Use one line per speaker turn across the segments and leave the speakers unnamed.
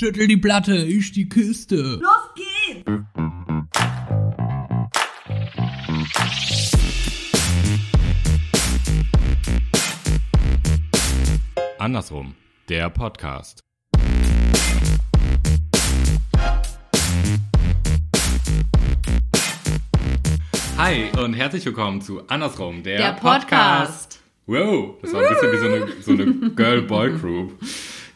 Schüttel die Platte, ich die Kiste.
Los geht's!
Andersrum, der Podcast. Hi und herzlich willkommen zu Andersrum, der,
Der Podcast.
Wow, das war ein bisschen wie so eine, so eine Girl-Boy-Group.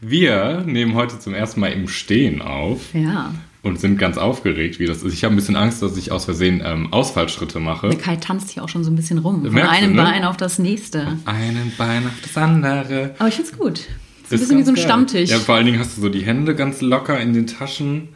Wir nehmen heute zum ersten Mal im Stehen auf
Ja.
und sind ganz aufgeregt, wie das ist. Ich habe ein bisschen Angst, dass ich aus Versehen ähm, Ausfallschritte mache.
Der Kai tanzt hier auch schon so ein bisschen rum. Von
Merkst du,
einem
ne?
Bein auf das nächste.
Einen Bein auf das andere.
Aber ich find's gut. So ein
Ist
bisschen wie so ein
geil.
Stammtisch.
Ja, vor allen Dingen hast du so die Hände ganz locker in den Taschen.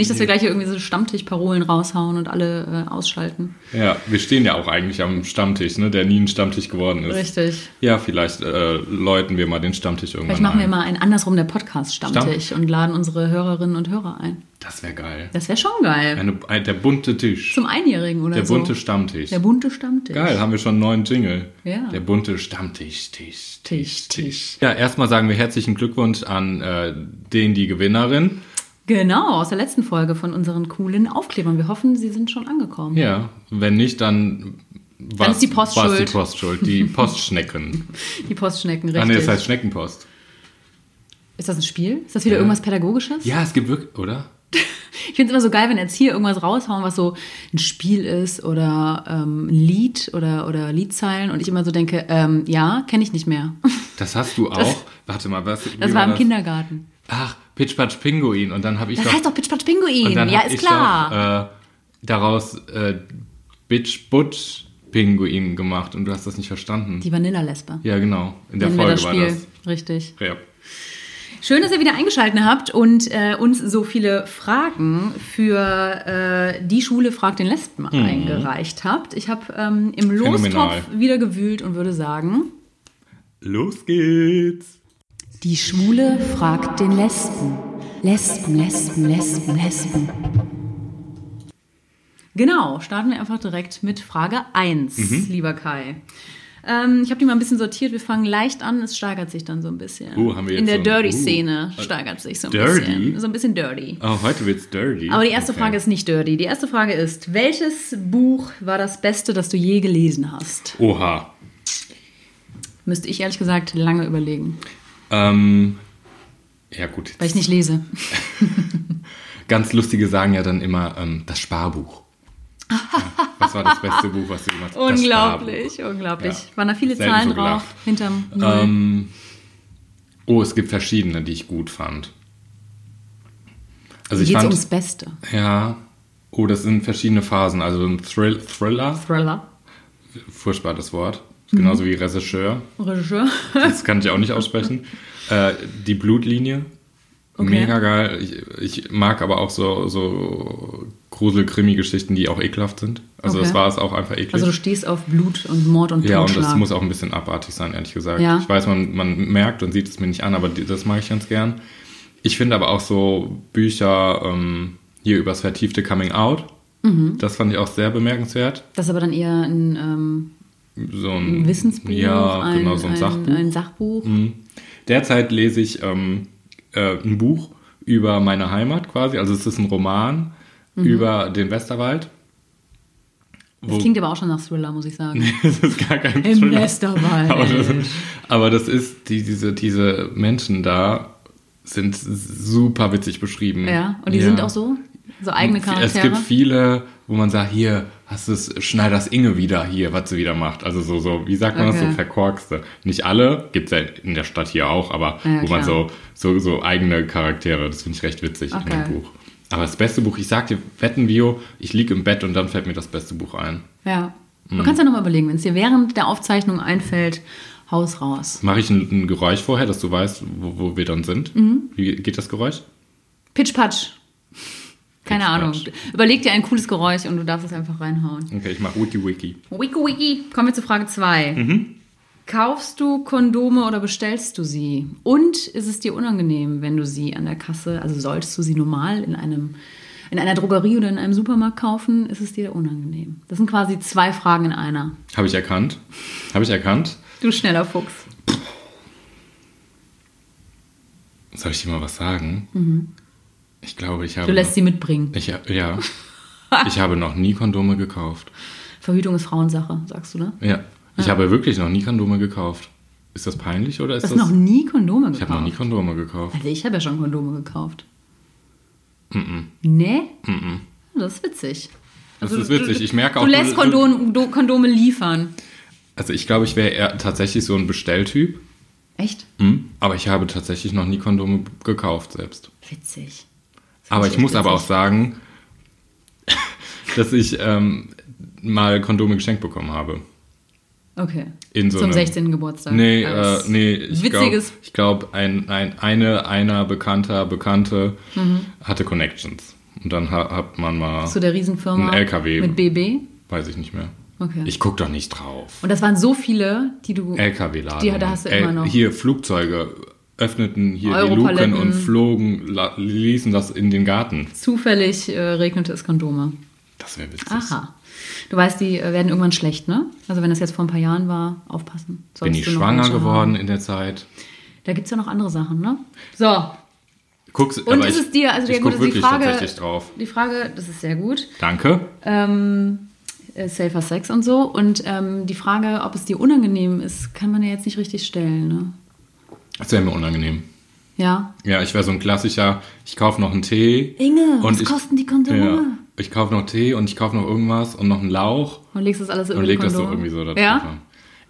Nicht, dass wir gleich hier irgendwie so Stammtischparolen raushauen und alle äh, ausschalten.
Ja, wir stehen ja auch eigentlich am Stammtisch, ne, der nie ein Stammtisch geworden ist.
Richtig.
Ja, vielleicht äh, läuten wir mal den Stammtisch irgendwann
Vielleicht machen wir
ein.
mal einen andersrum der Podcast-Stammtisch und laden unsere Hörerinnen und Hörer ein.
Das wäre geil.
Das wäre schon geil.
Eine, ein, der bunte Tisch.
Zum Einjährigen oder
der
so.
bunte Stammtisch.
der bunte Stammtisch.
Geil, haben wir schon einen neuen Jingle.
Ja.
Der bunte Stammtisch, Tisch,
Tisch,
Tisch. Ja, erstmal sagen wir herzlichen Glückwunsch an äh, den, die Gewinnerin.
Genau, aus der letzten Folge von unseren coolen Aufklebern. Wir hoffen, sie sind schon angekommen.
Ja, wenn nicht, dann war
ist die Post
war's die
schuld.
Post schuld. Die Postschnecken.
Die Postschnecken, richtig.
ah, nee, das heißt Schneckenpost.
Ist das ein Spiel? Ist das wieder irgendwas Pädagogisches?
Ja, es gibt wirklich, oder?
Ich finde es immer so geil, wenn Erzieher irgendwas raushauen, was so ein Spiel ist oder ähm, ein Lied oder, oder Liedzeilen und ich immer so denke, ähm, ja, kenne ich nicht mehr.
Das hast du auch. Warte mal, was?
Das
wie
war im Kindergarten.
Ach, Pitch Patch Pinguin. Und dann habe ich
Das
doch,
heißt doch Pitch Patch
und
Pinguin. Ja, ist klar.
Doch, äh, daraus äh, Bitch Butch Pinguin gemacht und du hast das nicht verstanden.
Die Vanillalesbe.
ja, genau. In der
Nennen
Folge
das
war
Spiel.
das.
Richtig.
Ja.
Schön, dass ihr wieder eingeschaltet habt und äh, uns so viele Fragen für äh, die Schule fragt den Lesben eingereicht habt. Ich habe ähm, im
Mhm. Phänomenal.
Lostopf wieder gewühlt und würde sagen,
Los geht's.
Die Schwule fragt den Lesben. Lesben, Lesben, Lesben, Lesben. Genau, starten wir einfach direkt mit Frage 1,
Mhm.
lieber Kai. Ähm, ich habe die mal ein bisschen sortiert. Wir fangen leicht an, es steigert sich dann so ein bisschen.
Oh, haben wir
In
jetzt
der
so
Dirty-Szene
uh,
steigert sich so ein
Dirty?
bisschen. So ein bisschen dirty.
Oh, heute wird's dirty.
Aber die erste
Okay.
Frage ist nicht dirty. Die erste Frage ist, welches Buch war das Beste, das du je gelesen hast?
Oha.
Müsste ich ehrlich gesagt lange überlegen,
Ähm, ja, gut.
weil ich nicht lese.
Ganz lustige sagen ja dann immer ähm, das Sparbuch. was war das beste Buch, was du gemacht hast?
Unglaublich, unglaublich.
Ja.
Waren da viele
Selten
Zahlen
so
drauf? Hinterm.
Ähm, oh, es gibt verschiedene, die ich gut fand. Also ich fand,
ums Beste?
ja, oh, das sind verschiedene Phasen. Also ein Thrill, Thriller,
Thriller.
furchtbar das Wort. Ist Genauso wie Regisseur.
Regisseur.
Das kann ich auch nicht aussprechen. Äh, die Blutlinie.
Okay.
Mega geil. Ich, ich mag aber auch so, so Grusel-Krimi-Geschichten, die auch ekelhaft sind. Also
Okay.
das war es auch einfach eklig.
Also du stehst auf Blut und Mord und
ja, und das muss auch ein bisschen abartig sein, ehrlich gesagt.
Ja.
Ich weiß, man, man merkt und sieht es mir nicht an, aber das mag ich ganz gern. Ich finde aber auch so Bücher ähm, hier übers vertiefte Coming Out.
Mhm.
Das fand ich auch sehr bemerkenswert.
das ist aber dann eher ein, ähm,
So ein,
ein Wissensbuch,
Ja,
ein,
genau, so ein, Sachbuch.
Ein Sachbuch.
Mhm. Derzeit lese ich ähm, äh, ein Buch über meine Heimat quasi. Also es ist ein Roman
Mhm.
über den Westerwald.
Das klingt aber auch schon nach Thriller, muss ich sagen.
das ist gar kein
Im
Thriller.
Westerwald.
Aber das, aber das ist, die, diese, diese Menschen da sind super witzig beschrieben.
Ja, und die sind auch so? So eigene Charaktere?
Es gibt viele, wo man sagt, hier, hast du es Schneiders Inge wieder hier, was sie wieder macht. Also so, so wie sagt man das,
Okay.
so verkorkste. Nicht alle, gibt es ja in der Stadt hier auch, aber
Ja,
wo man
klar.
so, so, so eigene Charaktere, das finde ich recht witzig in
Okay.
dem Buch. Aber das beste Buch, ich sag dir, wetten Vio, ich lieg im Bett und dann fällt mir das beste Buch ein.
Ja.
Mhm.
Du kannst ja nochmal überlegen, wenn es dir während der Aufzeichnung einfällt, Haus raus.
Mache ich ein, ein Geräusch vorher, dass du weißt, wo, wo wir dann sind?
Mhm.
Wie geht das Geräusch?
Pitch Patch. Keine Ahnung. Überleg dir ein cooles Geräusch und du darfst es einfach reinhauen.
Okay, ich mache Wiki Wiki.
Wiki Wiki. Kommen wir zu Frage 2.
Mhm.
Kaufst du Kondome oder bestellst du sie? Und ist es dir unangenehm, wenn du sie an der Kasse, also solltest du sie normal in einem in einer Drogerie oder in einem Supermarkt kaufen, ist es dir unangenehm. Das sind quasi zwei Fragen in einer.
Habe ich erkannt. Habe ich erkannt.
Du schneller Fuchs.
Soll ich dir mal was sagen? Ich glaube, ich habe.
Mhm. Du lässt sie mitbringen.
Ich, ja. ich habe noch nie Kondome gekauft.
Verhütung ist Frauensache, sagst du, ne?
Ja. Ich habe wirklich noch nie Kondome gekauft. Ist das peinlich oder ist
Du hast
das.
noch nie Kondome gekauft.
ich habe noch nie Kondome gekauft.
Also ich habe ja schon Kondome gekauft. Nee? Das ist witzig.
Das ist witzig. Ich merke auch.
Du lässt Kondom, do, Kondome liefern.
Also ich glaube, ich wäre eher tatsächlich so ein Bestelltyp.
Echt?
Hm? Aber ich habe tatsächlich noch nie Kondome gekauft selbst.
Witzig.
Aber ich muss aber auch sagen, dass ich ähm, mal Kondome geschenkt bekommen habe.
Okay.
In so
Zum
einem-
16. Geburtstag.
Nee, äh,
Als
nee, ich glaube, glaub, ein, ein, eine, einer bekannter, Bekannte
Mhm.
hatte Connections. Und dann ha, hat man mal,
zu der Riesenfirma.
Ein LKW.
Mit BB.
weiß ich nicht mehr.
Okay.
Ich guck doch nicht drauf.
Und das waren so viele, die du.
LKW-Laden.
Die- da hast du immer noch.
Hier Flugzeuge öffneten hier die. Luken und flogen, la, ließen das in den Garten.
Zufällig äh, regnete es Kondome.
Das wäre witzig.
Aha. Du weißt, die äh, werden irgendwann schlecht, ne? Also wenn das jetzt vor ein paar Jahren war, aufpassen.
Bin
Solltest
ich schwanger geworden
haben.
in der Zeit?
Da gibt es ja noch andere Sachen, ne? So.
Guck's,
Und ist
ich,
es dir, also
ich
ja gut, also die
wirklich
Frage,
tatsächlich drauf.
die Frage, das ist sehr gut,
Danke.
ähm, äh, Safer Sex und so. Und ähm, die Frage, ob es dir unangenehm ist, kann man ja jetzt nicht richtig stellen, ne?
Das wäre mir unangenehm.
Ja.
Ja, ich wäre so ein klassischer, ich kaufe noch einen Tee.
Inge,
und
was
ich,
kosten die Kondome?
Ja, ich kaufe noch Tee und ich kaufe noch irgendwas und noch einen Lauch
Und legst das alles
und
über
leg das so irgendwie so dazu.
Ja?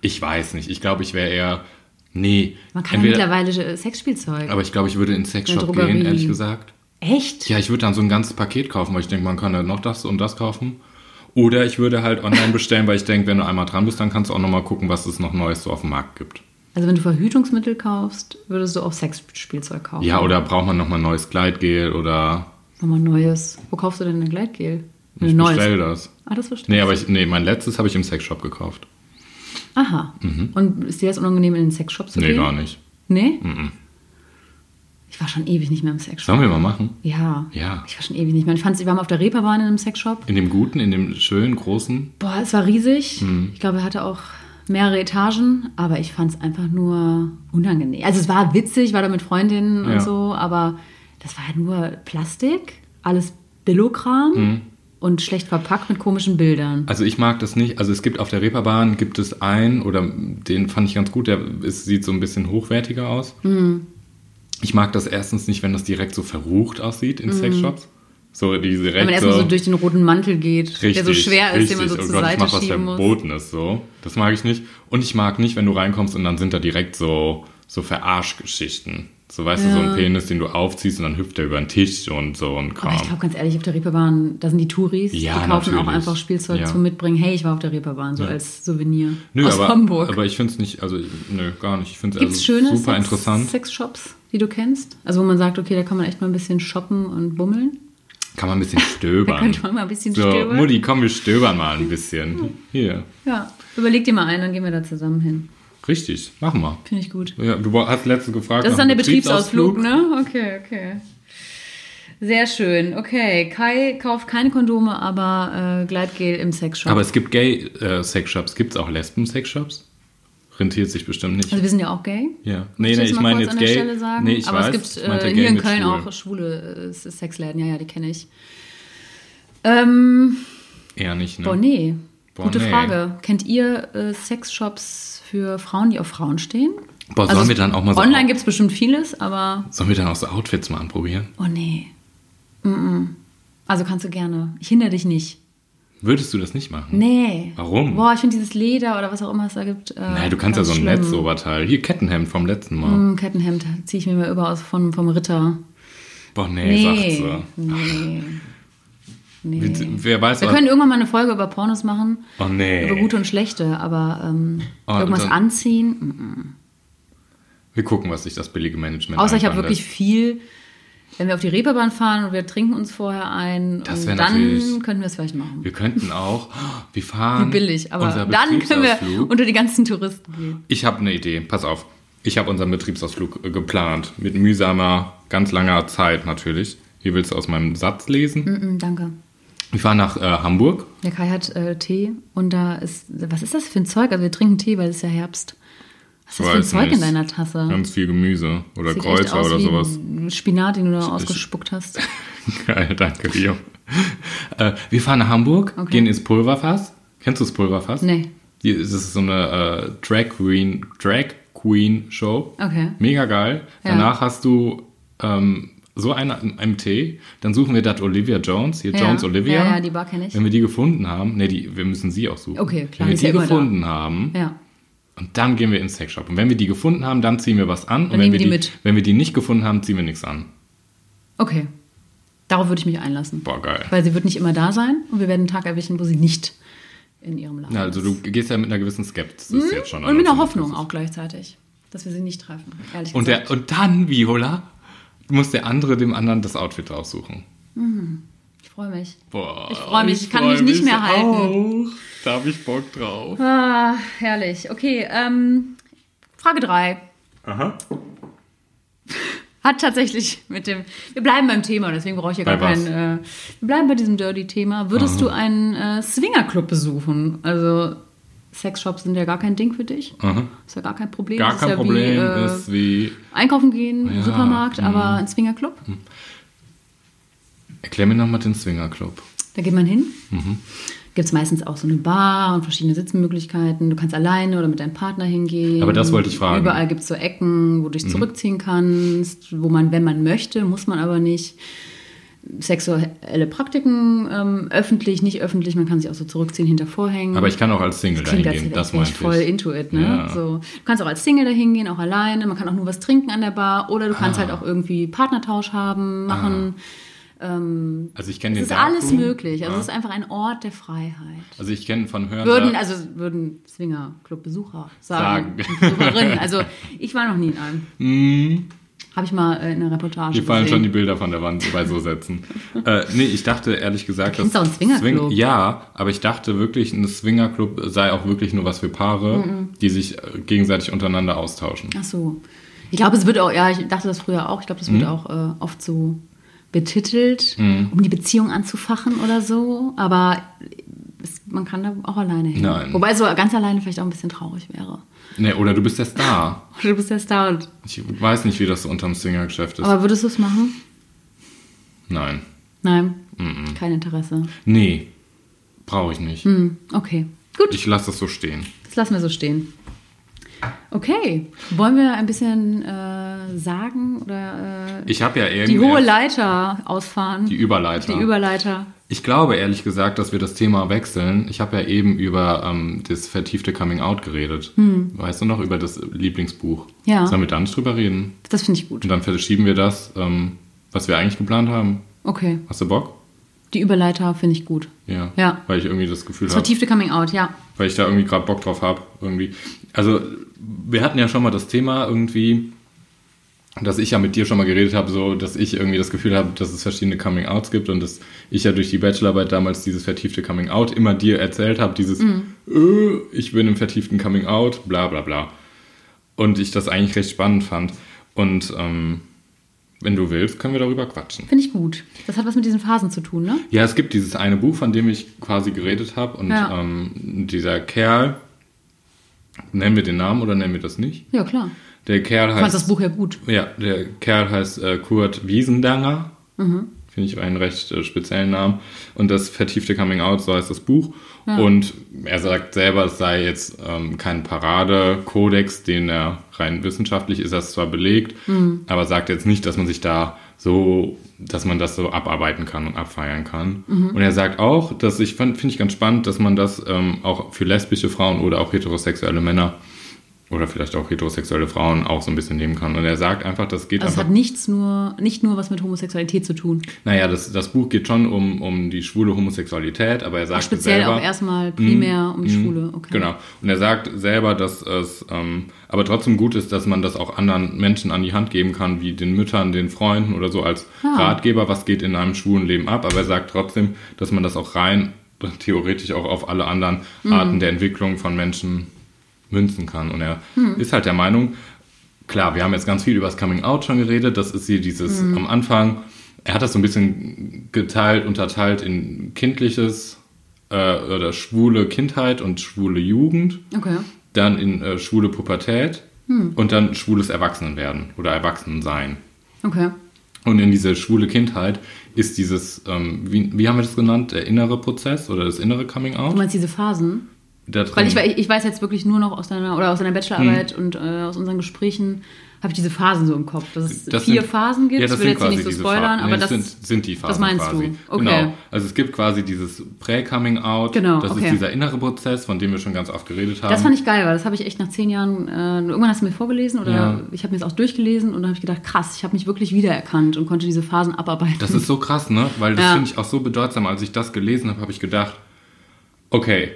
Ich weiß nicht. Ich glaube, ich wäre eher, nee.
Man kann ja
entweder-
mittlerweile äh, Sexspielzeug.
Aber ich glaube, ich würde in den Sexshop gehen, ehrlich gesagt.
Echt?
Ja, ich würde dann so ein ganzes Paket kaufen, weil ich denke, man kann ja noch das und das kaufen. Oder ich würde halt online bestellen, weil ich denke, wenn du einmal dran bist, dann kannst du auch nochmal gucken, was es noch Neues so auf dem Markt gibt.
Also wenn du Verhütungsmittel kaufst, würdest du auch Sexspielzeug kaufen?
Ja, oder braucht man nochmal neues Gleitgel oder
Nochmal neues. Wo kaufst du denn ein Gleitgel?
ich
Ein neues.
bestell das.
Ah, das verstehe
Nee, aber ich, nee, mein letztes habe ich im Sexshop gekauft.
Aha. Und ist dir das unangenehm, in den Sexshop zu
Nee,
gehen?
gar nicht.
Nee? Ich war schon ewig nicht mehr im Sexshop.
Sollen wir mal machen?
Ja.
Ja.
Ich war schon ewig nicht mehr. Ich fand's, wir waren auf der Reeperbahn in einem Sexshop.
In dem guten, in dem schönen, großen.
Boah, es war riesig.
Mhm.
Ich glaube, er hatte auch mehrere Etagen, aber ich fand es einfach nur unangenehm. Also es war witzig, war da mit Freundinnen
Ja.
und so, aber das war halt nur Plastik, alles Billokram
Mhm.
und schlecht verpackt mit komischen Bildern.
Also ich mag das nicht. Also es gibt auf der Reeperbahn gibt es einen, oder den fand ich ganz gut, der ist, sieht so ein bisschen hochwertiger aus. Ich mag das erstens nicht, wenn das direkt so verrucht aussieht in Sexshops. So diese
Wenn man erstmal so durch den roten Mantel geht, der so schwer ist, den man so
oh
zur
Gott, ich
Seite
mach was
schieben muss.
Verbotenes so. Das mag ich nicht. Und ich mag nicht, wenn du reinkommst und dann sind da direkt so, so Verarschgeschichten. So weißt du, so ein Penis, den du aufziehst und dann hüpft er über den Tisch und so ein Kram.
Aber ich glaube ganz ehrlich, auf der Reeperbahn, da sind die Touris,
Ja,
die kaufen auch
natürlich.
einfach Spielzeug
Ja.
zum Mitbringen. Hey, ich war auf der Reeperbahn, so als Souvenir
Nö,
aus
aber,
Hamburg.
aber ich finde es nicht, also nö, gar nicht. Ich finde es also
schöne
super
Sex
interessant.
Sexshops, die du kennst? Also wo man sagt, okay, da kann man echt mal ein bisschen shoppen und bummeln.
Kann man ein bisschen stöbern.
Da könnte man mal ein bisschen
so,
stöbern.
Mutti, komm, wir stöbern mal ein bisschen. Hier,
Ja, überleg dir mal ein, dann gehen wir da zusammen hin.
richtig, machen wir.
Finde ich gut.
Ja, du hast letztens gefragt.
Das ist dann der
dem
Betriebsausflug, ne? Okay, okay. Sehr schön. Okay, Kai kauft keine Kondome, aber äh, Gleitgel im Sexshop.
Aber es gibt Gay-Sexshops. Gibt es auch Lesben-Sexshops? Rentiert sich bestimmt nicht.
also wir sind ja auch gay.
ja. Nee,
ich
nee,
jetzt
ich meine jetzt
an der
Gay.
Stelle sagen.
Nee, ich
aber
weiß.
es gibt äh, hier in Köln
schwul.
auch schwule Sexläden. Ja, ja, die kenne ich. Ähm,
Eher nicht, ne?
boah, nee.
Boah,
Gute
nee.
Frage. Kennt ihr äh, Sexshops für Frauen, die auf Frauen stehen?
Boah, sollen wir dann auch mal so...
Online gibt es bestimmt vieles, aber
Sollen wir dann auch so Outfits mal anprobieren?
oh nee. Mm -mm. Also kannst du gerne. Ich hindere dich nicht.
Würdest du das nicht machen?
Nee.
Warum?
Boah, ich finde dieses Leder oder was auch immer es da gibt. Äh,
Nein, du kannst ja so ein
schlimm.
Netzoberteil. Hier, Kettenhemd vom letzten Mal.
Mm, Kettenhemd ziehe ich mir mal über aus von, vom Ritter.
Boah, nee,
Nee.
sagt sie.
Nee. Nee.
Wie- Wer weiß,
Wir
was-
können irgendwann mal eine Folge über Pornos machen.
Oh nee.
Über gute und schlechte, aber ähm,
Oh,
irgendwas
dann-
anziehen. mm,
Wir gucken, was sich das billige Management
Außer ich habe wirklich viel, wenn wir auf die Reeperbahn fahren und wir trinken uns vorher ein,
Das
und dann könnten wir es vielleicht machen.
Wir könnten auch, wir fahren.
Wie billig, aber dann können wir unter die ganzen Touristen gehen.
Ich habe eine Idee, pass auf. Ich habe unseren Betriebsausflug äh, geplant. Mit mühsamer, ganz langer Zeit natürlich. Hier willst du aus meinem Satz lesen.
Mm, danke.
Wir fahren nach äh, Hamburg.
Der Kai hat äh, Tee und da ist, was ist das für ein Zeug? Also wir trinken Tee, weil es ist ja Herbst. Was ist für Zeug in
nicht.
deiner Tasse?
Ganz viel Gemüse oder
Sieht aus
oder sowas.
ein Spinat, den du da ausgespuckt hast.
Geil, danke dir. äh, wir fahren nach Hamburg,
Okay.
gehen ins Pulverfass. Kennst du das Pulverfass?
Nee.
Die, das ist so eine äh, Drag Queen, Drag Queen Show.
Okay.
Mega geil.
Ja.
Danach hast du ähm, so eine MT. Dann suchen wir das Olivia Jones, hier
Ja.
Jones Olivia.
Ja, ja, die Bar kenn ich.
Wenn wir die gefunden haben, nee, die, wir müssen sie auch suchen.
Okay, klar,
Wenn wir
ja
die
da.
gefunden haben,
Ja.
Und dann gehen wir ins Sexshop. Und wenn wir die gefunden haben, dann ziehen wir was an. und
Dann
wenn
nehmen
wir
die mit.
wenn wir die nicht gefunden haben, ziehen wir nichts an.
Okay. Darauf würde ich mich einlassen.
Boah, geil.
Weil sie wird nicht immer da sein und wir werden einen Tag erwischen, wo sie nicht in ihrem Laden
Ja, also
ist.
du gehst ja mit einer gewissen Skepsis jetzt schon.
Mhm. Und mit einer. Hoffnung auch gleichzeitig, dass wir sie nicht treffen. Ehrlich
Und,
gesagt.
der, und dann, Viola, muss der andere dem anderen das Outfit raussuchen.
ich freue mich.
Boah,
Ich freu mich, ich kann
freu
mich nicht mehr halten.
Auch. Da habe ich Bock drauf.
Ah, herrlich. Okay, ähm, Frage 3.
Aha.
Hat tatsächlich mit dem. Wir bleiben beim Thema, deswegen brauche ich ja gar
Bei was?
kein. Äh, wir bleiben bei diesem Dirty-Thema. Würdest du einen äh, Swingerclub besuchen? Also, Sexshops sind ja gar kein Ding für dich.
Aha.
Ist ja gar kein Problem.
Gar
Das ist
kein
ja
Problem
Wie, äh,
ist wie.
einkaufen gehen,
Ja,
Supermarkt,
mhm.
aber ein Swingerclub?
Erklär mir nochmal den Swingerclub.
Da geht man hin.
Mhm.
Gibt es meistens auch so eine Bar und verschiedene Sitzmöglichkeiten. Du kannst alleine oder mit deinem Partner hingehen.
Aber das wollte ich fragen.
Überall gibt es so Ecken, wo du dich
Mhm.
zurückziehen kannst, wo man, wenn man möchte, muss man aber nicht. Sexuelle Praktiken, ähm, öffentlich, nicht öffentlich, man kann sich auch so zurückziehen hinter Vorhängen.
Aber ich kann auch als Single dahin gehen. Das meinte ich.
voll into it, ne?
Ja.
So, du kannst auch als Single dahin gehen, auch alleine. Man kann auch nur was trinken an der Bar oder du kannst
Ah.
halt auch irgendwie Partnertausch haben, machen. Ähm,
Also ich kenne
es
den
ist alles
Darkroom.
möglich. Also
Ja.
es ist einfach ein Ort der Freiheit.
Also ich kenne von Hören.
Würden, also würden Swinger-Club-Besucher sagen.
Sagen.
Also ich war noch nie in einem.
Mm,
Habe ich mal äh, in einer Reportage
Hier fallen schon die. Bilder von der Wand bei so Sätzen. äh, nee, ich dachte ehrlich gesagt,
Du kennst auch einen Swingerclub.
ja, aber ich dachte wirklich, ein Swingerclub sei auch wirklich nur was für Paare,
Mhm.
die sich äh, gegenseitig untereinander austauschen.
Ach so. Ich glaube, es wird auch, ja, ich dachte das früher auch, ich glaube, das
Mhm.
wird auch äh, oft so betitelt, um die Beziehung anzufachen oder so. Aber es, man kann da auch alleine hin.
Nein.
Wobei so ganz alleine vielleicht auch ein bisschen traurig wäre.
Nee, oder du bist der Star.
Du bist der Star.
Ich weiß nicht, wie das so unterm Swingergeschäft ist.
aber würdest du es machen?
Nein.
Nein. Kein Interesse.
Nee, brauche ich nicht.
Hm, okay. Gut,
Ich lasse das so stehen.
das lassen wir so stehen. Okay. Wollen wir ein bisschen äh, sagen oder äh,
Ich habe ja
die
irgendwie
hohe
erst-
Leiter ausfahren?
die Überleiter.
Die Überleiter.
Ich glaube ehrlich gesagt, dass wir das Thema wechseln. Ich habe ja eben über ähm, das vertiefte Coming Out geredet. Weißt du noch, über das Lieblingsbuch?
Hm. Ja.
Sollen wir da nicht drüber reden?
Das finde ich gut.
Und dann verschieben wir das, ähm, was wir eigentlich geplant haben.
Okay.
Hast du Bock?
Die Überleiter finde ich gut.
Ja.
Ja.
Weil ich irgendwie das Gefühl habe,
vertiefte Coming Out, ja.
weil ich da irgendwie gerade Bock drauf habe. Irgendwie. Also, wir hatten ja schon mal das Thema irgendwie, dass ich ja mit dir schon mal geredet habe, so, dass ich irgendwie das Gefühl habe, dass es verschiedene Coming Outs gibt und dass ich ja durch die Bachelorarbeit damals dieses vertiefte Coming Out immer dir erzählt habe, dieses,
Mhm.
äh, ich bin im vertieften Coming Out, bla bla bla. Und ich das eigentlich recht spannend fand. Und ähm, wenn du willst, können wir darüber quatschen.
Finde ich gut. Das hat was mit diesen Phasen zu tun, ne?
Ja, es gibt dieses eine Buch, von dem ich quasi geredet habe. Und
Ja.
ähm, dieser Kerl, nennen wir den Namen oder nennen wir das nicht?
Ja, klar.
Der Kerl
Du
heißt.
das Buch ja gut.
Ja, der Kerl heißt äh, Kurt Wiesendanger.
Mhm.
Finde ich einen recht äh, speziellen Namen. Und das vertiefte Coming Out, so heißt das Buch. Und er sagt selber, es sei jetzt ähm, kein Paradekodex, den er rein wissenschaftlich ist, das zwar belegt,
Mhm.
aber sagt jetzt nicht, dass man sich da so, dass man das so abarbeiten kann und abfeiern kann.
Mhm.
Und er sagt auch, dass ich finde ich ganz spannend, dass man das ähm, auch für lesbische Frauen oder auch heterosexuelle Männer oder vielleicht auch heterosexuelle Frauen auch so ein bisschen nehmen kann. Und er sagt einfach, das geht
Also es
einfach.
hat nichts nur, nicht nur was mit Homosexualität zu tun.
Naja, das, das Buch geht schon um, um die schwule Homosexualität, aber er sagt
Speziell
selber,
auch erstmal primär um die
Mm,
Schwule. Okay.
Genau. Und er sagt selber, dass es ähm, aber trotzdem gut ist, dass man das auch anderen Menschen an die Hand geben kann, wie den Müttern, den Freunden oder so als
Ah.
Ratgeber, was geht in einem schwulen Leben ab. Aber er sagt trotzdem, dass man das auch rein theoretisch auch auf alle anderen
Mhm.
Arten der Entwicklung von Menschen münzen kann. Und er
Mhm.
ist halt der Meinung, klar, wir haben jetzt ganz viel über das Coming Out schon geredet. Das ist hier dieses
Mhm.
am Anfang. Er hat das so ein bisschen geteilt, unterteilt in kindliches äh, oder schwule Kindheit und schwule Jugend,
Okay.
dann in äh, schwule Pubertät und dann schwules Erwachsenenwerden oder Erwachsenensein.
Okay.
Und in diese schwule Kindheit ist dieses, ähm, wie, wie haben wir das genannt, der innere Prozess oder das innere Coming
Du
Out?
meinst diese Phasen? Weil ich, ich weiß jetzt wirklich nur noch aus deiner oder aus deiner Bachelorarbeit
Hm.
und äh, aus unseren Gesprächen habe ich diese Phasen so im Kopf, dass es
Das
vier
sind-
Phasen gibt.
Ja, das
ich will jetzt nicht so spoilern,
Phasen.
aber
Nee,
das
sind, sind die Phasen
das meinst
quasi.
du. Okay.
Genau. Also es gibt quasi dieses Prä-Coming-out.
Genau,
Das
okay.
ist dieser innere Prozess, von dem wir schon ganz oft geredet haben.
Das fand ich geil, weil das habe ich echt nach zehn Jahren, äh, irgendwann hast du mir vorgelesen oder
Ja.
ich habe mir das auch durchgelesen und dann habe ich gedacht, krass, ich habe mich wirklich wiedererkannt und konnte diese Phasen abarbeiten.
Das ist so krass, ne? Weil das
Ja.
finde ich auch so bedeutsam. Als ich das gelesen habe, habe ich gedacht, okay,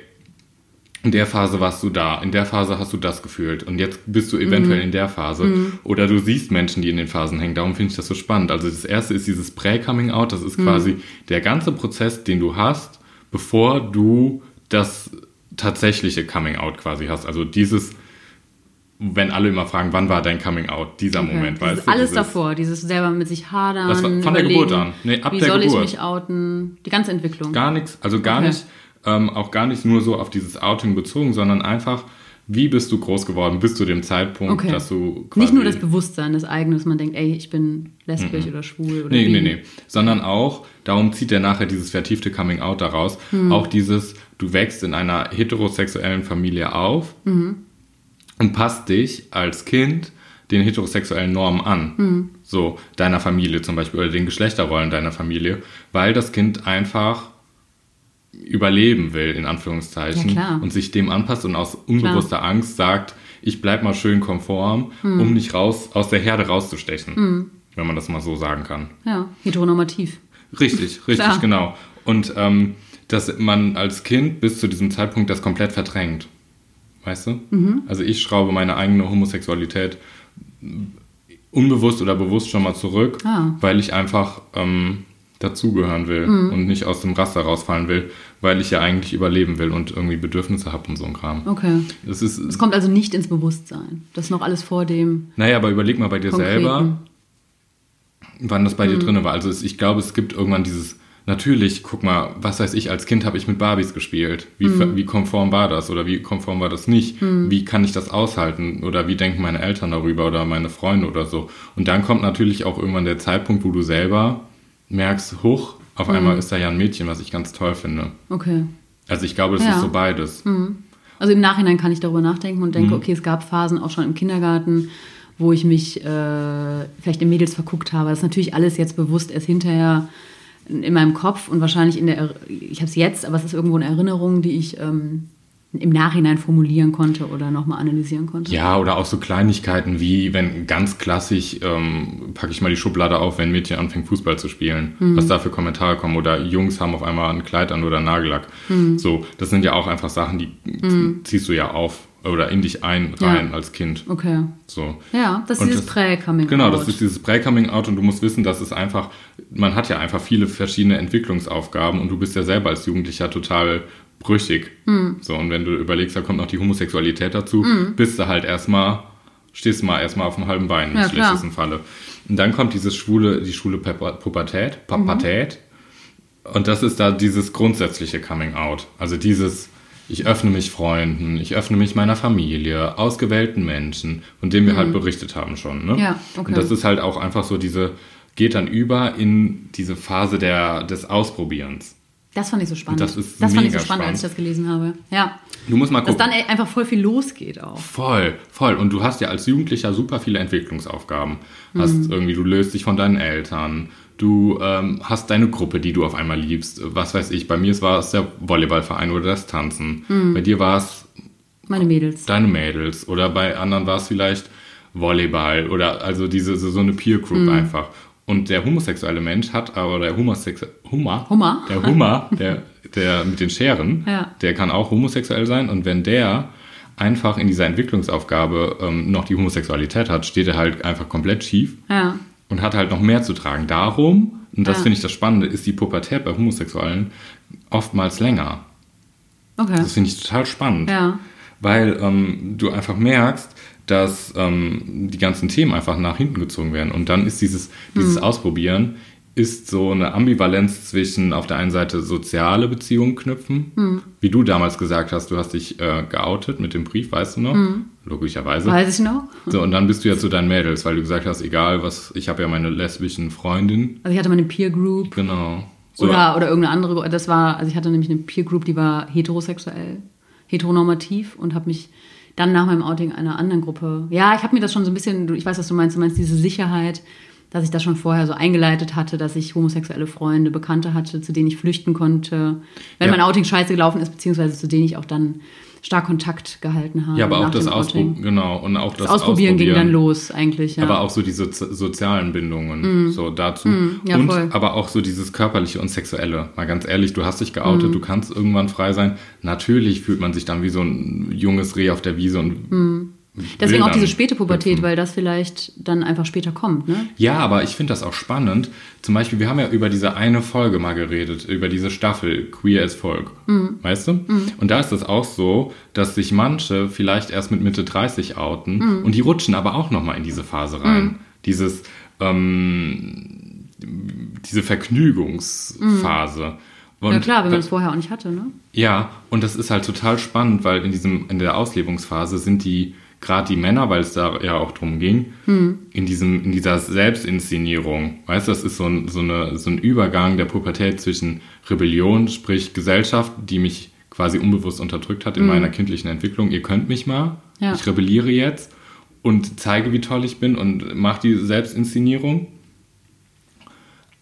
in der Phase warst du da, in der Phase hast du das gefühlt und jetzt bist du eventuell
Mhm.
in der Phase. Oder du siehst Menschen, die in den Phasen hängen. Darum finde ich das so spannend. Also das erste ist dieses Prä-Coming-out. Das
Mhm.
ist quasi der ganze Prozess, den du hast, bevor du das tatsächliche Coming-out quasi hast. Also dieses, wenn alle immer fragen, wann war dein Coming-out? Dieser
Okay.
Moment,
Dieses
weißt du?
alles
dieses-
davor, dieses selber mit sich hadern,
Das war von der Geburt an. Nee, ab
wie
der
soll
Geburt.
ich mich outen, die ganze Entwicklung.
Gar nichts, also gar
Okay.
nicht, ähm, auch gar nicht nur so auf dieses Outing bezogen, sondern einfach, wie bist du groß geworden bis zu dem Zeitpunkt,
Okay.
dass du quasi...
Nicht nur das Bewusstsein, das eigene, dass man denkt, ey, ich bin lesbisch oder schwul oder
Nee,
bi.
nee, nee. Sondern auch, darum zieht er nachher dieses vertiefte Coming Out daraus,
Hm.
auch dieses, du wächst in einer heterosexuellen Familie auf
Mhm.
und passt dich als Kind den heterosexuellen Normen an.
Hm.
So, deiner Familie zum Beispiel oder den Geschlechterrollen deiner Familie, weil das Kind einfach überleben will, in Anführungszeichen,
Ja, klar.
und sich dem anpasst und aus unbewusster Angst sagt, ich bleib mal schön konform,
Hm.
um nicht raus, aus der Herde rauszustechen, wenn man das mal so sagen kann.
Ja, heteronormativ.
Richtig, richtig,
Klar.
genau. Und ähm, dass man als Kind bis zu diesem Zeitpunkt das komplett verdrängt. Weißt du?
Mhm.
Also ich schraube meine eigene Homosexualität unbewusst oder bewusst schon mal zurück,
Ah.
weil ich einfach ähm, dazugehören will
Mhm.
und nicht aus dem Raster rausfallen will, weil ich ja eigentlich überleben will und irgendwie Bedürfnisse habe und so ein Kram.
Okay.
Das ist,
Es kommt also nicht ins Bewusstsein. Das ist noch alles vor dem
naja, aber überleg mal bei dir
Konkreten.
selber, wann das bei
Mhm.
dir drin war. Also es, ich glaube, es gibt irgendwann dieses, natürlich, guck mal, was weiß ich, als Kind habe ich mit Barbies gespielt. Wie,
Mhm.
wie konform war das oder wie konform war das nicht? Wie kann ich das aushalten oder wie denken meine Eltern darüber oder meine Freunde oder so? Und dann kommt natürlich auch irgendwann der Zeitpunkt, wo du selber merkst, hoch, auf
Mhm.
einmal ist da ja ein Mädchen, was ich ganz toll finde.
Okay.
Also ich glaube, das
Ja.
ist so beides.
Also im Nachhinein kann ich darüber nachdenken und
Mhm.
denke, okay, es gab Phasen auch schon im Kindergarten, wo ich mich äh, vielleicht in Mädels verguckt habe. Das ist natürlich alles jetzt bewusst erst hinterher in meinem Kopf und wahrscheinlich in der, Er- ich habe es jetzt, aber es ist irgendwo eine Erinnerung, die ich ähm, im Nachhinein formulieren konnte oder nochmal analysieren konnte.
Ja, oder auch so Kleinigkeiten wie, wenn ganz klassisch, ähm, packe ich mal die Schublade auf, wenn ein Mädchen anfängt Fußball zu spielen, was da für Kommentare kommen oder Jungs haben auf einmal ein Kleid an oder Nagellack. So, das sind ja auch einfach Sachen, die ziehst du ja auf oder in dich ein, rein
Ja.
als Kind.
Okay.
So.
Ja, das ist
Und
dieses
das-
Prä-Coming
Genau, das ist dieses Prä-Coming-out und du musst wissen, dass es einfach, man hat ja einfach viele verschiedene Entwicklungsaufgaben und du bist ja selber als Jugendlicher total brüchig.
Hm.
So, und wenn du überlegst, da kommt noch die Homosexualität dazu, bist du halt erstmal, stehst mal erstmal auf dem halben Bein im
Ja, klar.
schlechtesten Falle. Und dann kommt dieses schwule, die schwule Puber- Pubertät, Pubertät. Und das ist da dieses grundsätzliche Coming-out. Also dieses, ich öffne mich Freunden, ich öffne mich meiner Familie, ausgewählten Menschen, von denen wir halt berichtet haben schon. Ne?
Mhm. Ja, okay.
Und das ist halt auch einfach so diese, geht dann über in diese Phase der, des Ausprobierens.
Das fand ich so spannend.
Das ist
fand ich so
mega
spannend, als ich
spannend.
das gelesen habe. Ja.
Du musst mal
Dass
gucken.
dann e- einfach voll viel losgeht auch.
Voll, voll. Und du hast ja als Jugendlicher super viele Entwicklungsaufgaben.
Mhm.
Hast irgendwie, du löst dich von deinen Eltern, du ähm, hast deine Gruppe, die du auf einmal liebst. Was weiß ich, bei mir war es der Volleyballverein oder das Tanzen.
Mhm.
Bei dir war es
Meine Mädels.
deine Mädels oder bei anderen war es vielleicht Volleyball oder also diese so so eine Peer Group
Mhm.
einfach. Und der homosexuelle Mensch hat aber der homosexuelle Hummer,
Hummer?
der Hummer, der der mit den Scheren,
Ja.
der kann auch homosexuell sein und wenn der einfach in dieser Entwicklungsaufgabe ähm, noch die Homosexualität hat, steht er halt einfach komplett schief
Ja.
und hat halt noch mehr zu tragen. Darum, und das
Ja.
finde ich das Spannende, ist die Pubertät bei Homosexuellen oftmals länger.
Okay.
Das finde ich total spannend
Ja.
Weil ähm, du einfach merkst, dass ähm, die ganzen Themen einfach nach hinten gezogen werden. Und dann ist dieses, dieses Ausprobieren, ist so eine Ambivalenz zwischen auf der einen Seite soziale Beziehungen knüpfen, wie du damals gesagt hast, du hast dich äh, geoutet mit dem Brief, weißt du noch? logischerweise.
Weiß ich noch.
So, und dann bist du ja zu deinen Mädels, weil du gesagt hast, egal was, ich habe ja meine lesbischen Freundinnen.
Also ich hatte meine Peer Group
Genau. So,
oder, oder irgendeine andere. Das war, also ich hatte nämlich eine Peer Group, die war heterosexuell, heteronormativ und habe mich dann nach meinem Outing einer anderen Gruppe. Ja, ich habe mir das schon so ein bisschen, ich weiß, was du meinst, du meinst diese Sicherheit, dass ich das schon vorher so eingeleitet hatte, dass ich homosexuelle Freunde, Bekannte hatte, zu denen ich flüchten konnte, wenn
Ja.
mein Outing scheiße gelaufen ist, beziehungsweise zu denen ich auch dann stark Kontakt gehalten habe.
ja, aber auch das Ausprobieren, genau, und auch das,
Das Ausprobieren ging dann los eigentlich, ja.
Aber auch so die Sozi sozialen Bindungen, so dazu.
ja,
und
voll.
aber auch so dieses körperliche und sexuelle. Mal ganz ehrlich, du hast dich geoutet,
Mhm.
du kannst irgendwann frei sein. Natürlich fühlt man sich dann wie so ein junges Reh auf der Wiese und
Mhm. Deswegen auch diese späte Pubertät, weil das vielleicht dann einfach später kommt, ne?
Ja, aber ich finde das auch spannend. Zum Beispiel, wir haben ja über diese eine Folge mal geredet, über diese Staffel Queer as Folk.
Mhm.
Weißt du? Und da ist es auch so, dass sich manche vielleicht erst mit Mitte 30 outen
Mhm.
und die rutschen aber auch nochmal in diese Phase rein. Dieses, ähm, diese Vergnügungsphase. Und
ja klar, wenn man es vorher auch nicht hatte, ne?
ja, und das ist halt total spannend, weil in diesem, in der Auslebungsphase sind die, gerade die Männer, weil es da ja auch drum ging, in diesem, in dieser Selbstinszenierung. Weißt du, das ist so ein, so, eine, so ein Übergang der Pubertät zwischen Rebellion, sprich Gesellschaft, die mich quasi unbewusst unterdrückt hat in meiner kindlichen Entwicklung. Ihr könnt mich mal,
Ja.
ich rebelliere jetzt und zeige, wie toll ich bin und mache die Selbstinszenierung.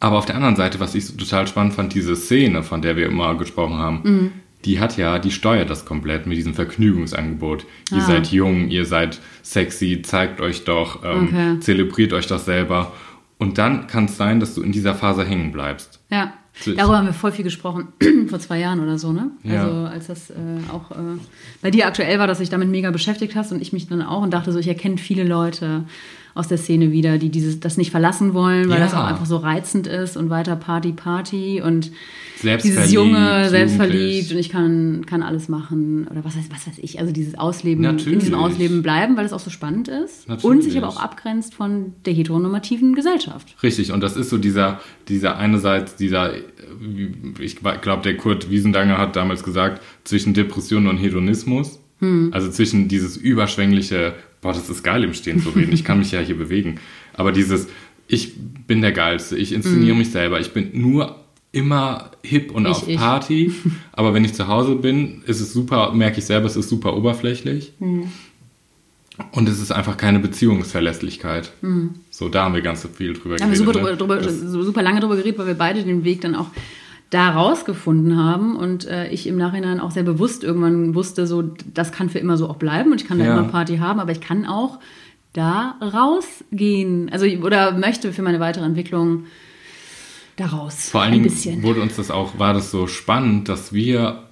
Aber auf der anderen Seite, was ich so total spannend fand, diese Szene, von der wir immer gesprochen haben,
Mhm.
Die hat ja, die steuert das komplett mit diesem Vergnügungsangebot. Ihr
Ah.
seid jung, ihr seid sexy, zeigt euch doch, ähm,
Okay.
zelebriert euch doch selber. Und dann kann es sein, dass du in dieser Phase hängen bleibst.
Ja. Darüber haben wir voll viel gesprochen, vor zwei Jahren oder so, ne?
Ja.
Also als das äh, auch äh, bei dir aktuell war, dass du dich damit mega beschäftigt hast und ich mich dann auch und dachte so, ich erkenne viele Leute aus der Szene wieder, die dieses, das nicht verlassen wollen, weil
Ja.
das auch einfach so reizend ist und weiter Party, Party und dieses junge, selbstverliebt und ich kann, kann alles machen oder was weiß, was weiß ich, also dieses Ausleben, in
Natürlich.
diesem Ausleben bleiben, weil es auch so spannend ist und
Natürlich.
sich aber auch abgrenzt von der heteronormativen Gesellschaft.
Richtig, und das ist so dieser, dieser einerseits, dieser, ich glaube, der Kurt Wiesendanger hat damals gesagt, zwischen Depression und Hedonismus. Also zwischen dieses überschwängliche, boah, das ist geil im Stehen zu reden, ich kann mich ja hier bewegen. Aber dieses, ich bin der Geilste, ich inszeniere mich selber, ich bin nur immer hip und
Ich,
auf
ich.
Party. Aber wenn ich zu Hause bin, ist es super, merke ich selber, es ist super oberflächlich. Und es ist einfach keine Beziehungsverlässlichkeit. So, da haben wir ganz viel drüber
Da haben wir super,
geredet.
drüber,
ne?
drüber, so super lange drüber geredet, weil wir beide den Weg dann auch da rausgefunden haben und äh, ich im Nachhinein auch sehr bewusst irgendwann wusste, so das kann für immer so auch bleiben und ich kann da
Ja.
immer Party haben, aber ich kann auch da rausgehen, also oder möchte für meine weitere Entwicklung da raus.
Vor allen
ein
Dingen
bisschen.
wurde uns das auch, war das so spannend, dass wir,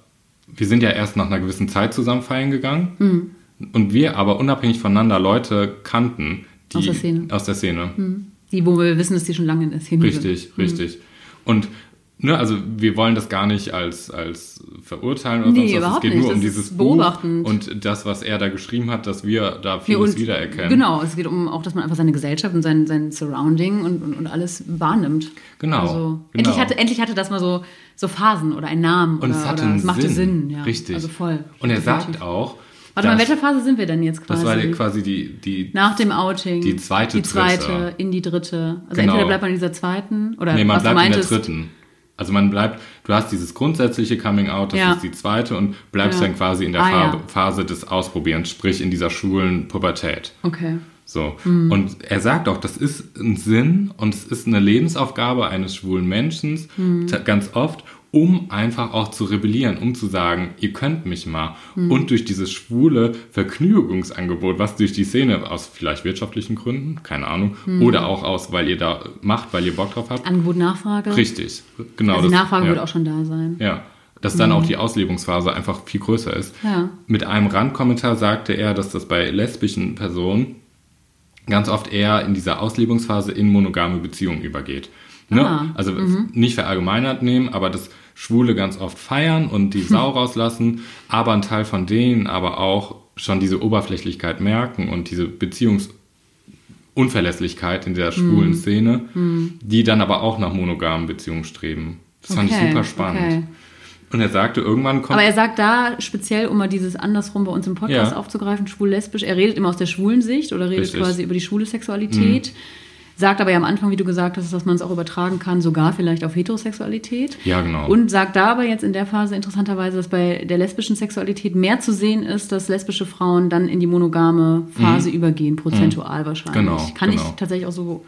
wir sind ja erst nach einer gewissen Zeit zusammen feiern gegangen
Mhm.
und wir aber unabhängig voneinander Leute kannten, die
Aus der Szene.
Aus der Szene.
Die, wo wir wissen, dass die schon lange in der Szene sind.
Richtig, richtig. Und ne, also wir wollen das gar nicht als, als verurteilen oder
Nee,
sonst was. Es geht
nicht.
nur um
Das
dieses
ist
Buch und das, was er da geschrieben hat, dass wir da
Nee,
vieles
und-
wiedererkennen.
Genau, es geht um auch, dass man einfach seine Gesellschaft und sein, sein Surrounding und, und, und alles wahrnimmt.
Genau,
Also,
genau.
Endlich, hatte, endlich hatte das mal so, so Phasen oder einen Namen.
Und
oder,
es hatte
es machte
Sinn.
Sinn. ja.
Richtig.
Also voll.
Und er
Definitiv.
sagt auch,
Warte mal, in welcher Phase sind wir denn jetzt quasi?
das war die- quasi die, die
Nach dem Outing.
die zweite,
Die zweite
dritte.
in die dritte. Also
Genau.
entweder bleibt man in dieser zweiten oder
Nee, man bleibt in der dritten. Also man bleibt, du hast dieses grundsätzliche Coming Out, das
Ja.
ist die zweite und bleibst
Ja.
dann quasi in der
Ah.
Phase des Ausprobierens, sprich in dieser schwulen Pubertät.
Okay.
So.
Mhm.
Und er sagt auch, das ist ein Sinn und es ist eine Lebensaufgabe eines schwulen Menschen,
Mhm.
ganz oft, um einfach auch zu rebellieren, um zu sagen, ihr könnt mich mal.
Mhm.
Und durch dieses schwule Vergnügungsangebot, was durch die Szene aus vielleicht wirtschaftlichen Gründen, keine Ahnung,
Mhm.
oder auch aus, weil ihr da macht, weil ihr Bock drauf habt.
Angebot, Nachfrage.
Richtig, genau.
Also die
das-
Nachfrage
ja.
wird auch schon da sein.
Ja, dass dann auch die Auslebungsphase einfach viel größer ist.
Ja.
Mit einem Randkommentar sagte er, dass das bei lesbischen Personen ganz oft eher in dieser Auslebungsphase in monogame Beziehungen übergeht. Ne?
Ah,
Also nicht verallgemeinert nehmen, aber dass Schwule ganz oft feiern und die Sau rauslassen, aber ein Teil von denen aber auch schon diese Oberflächlichkeit merken und diese Beziehungsunverlässlichkeit in der schwulen Szene, die dann aber auch nach monogamen Beziehungen streben. Das fand ich
Okay,
super spannend.
okay.
Und er sagte, irgendwann kommt.
Aber er sagt da speziell, um mal dieses andersrum bei uns im Podcast
Ja.
aufzugreifen, schwul-lesbisch, er redet immer aus der schwulen Sicht oder redet
Richtig. Mhm.
quasi über die schwule Sexualität. Sagt aber ja am Anfang, wie du gesagt hast, dass man es auch übertragen kann, sogar vielleicht auf Heterosexualität.
Ja, genau.
Und sagt da aber jetzt in der Phase interessanterweise, dass bei der lesbischen Sexualität mehr zu sehen ist, dass lesbische Frauen dann in die monogame Phase übergehen, prozentual wahrscheinlich.
Mhm. Genau,
Kann
genau.
ich tatsächlich auch so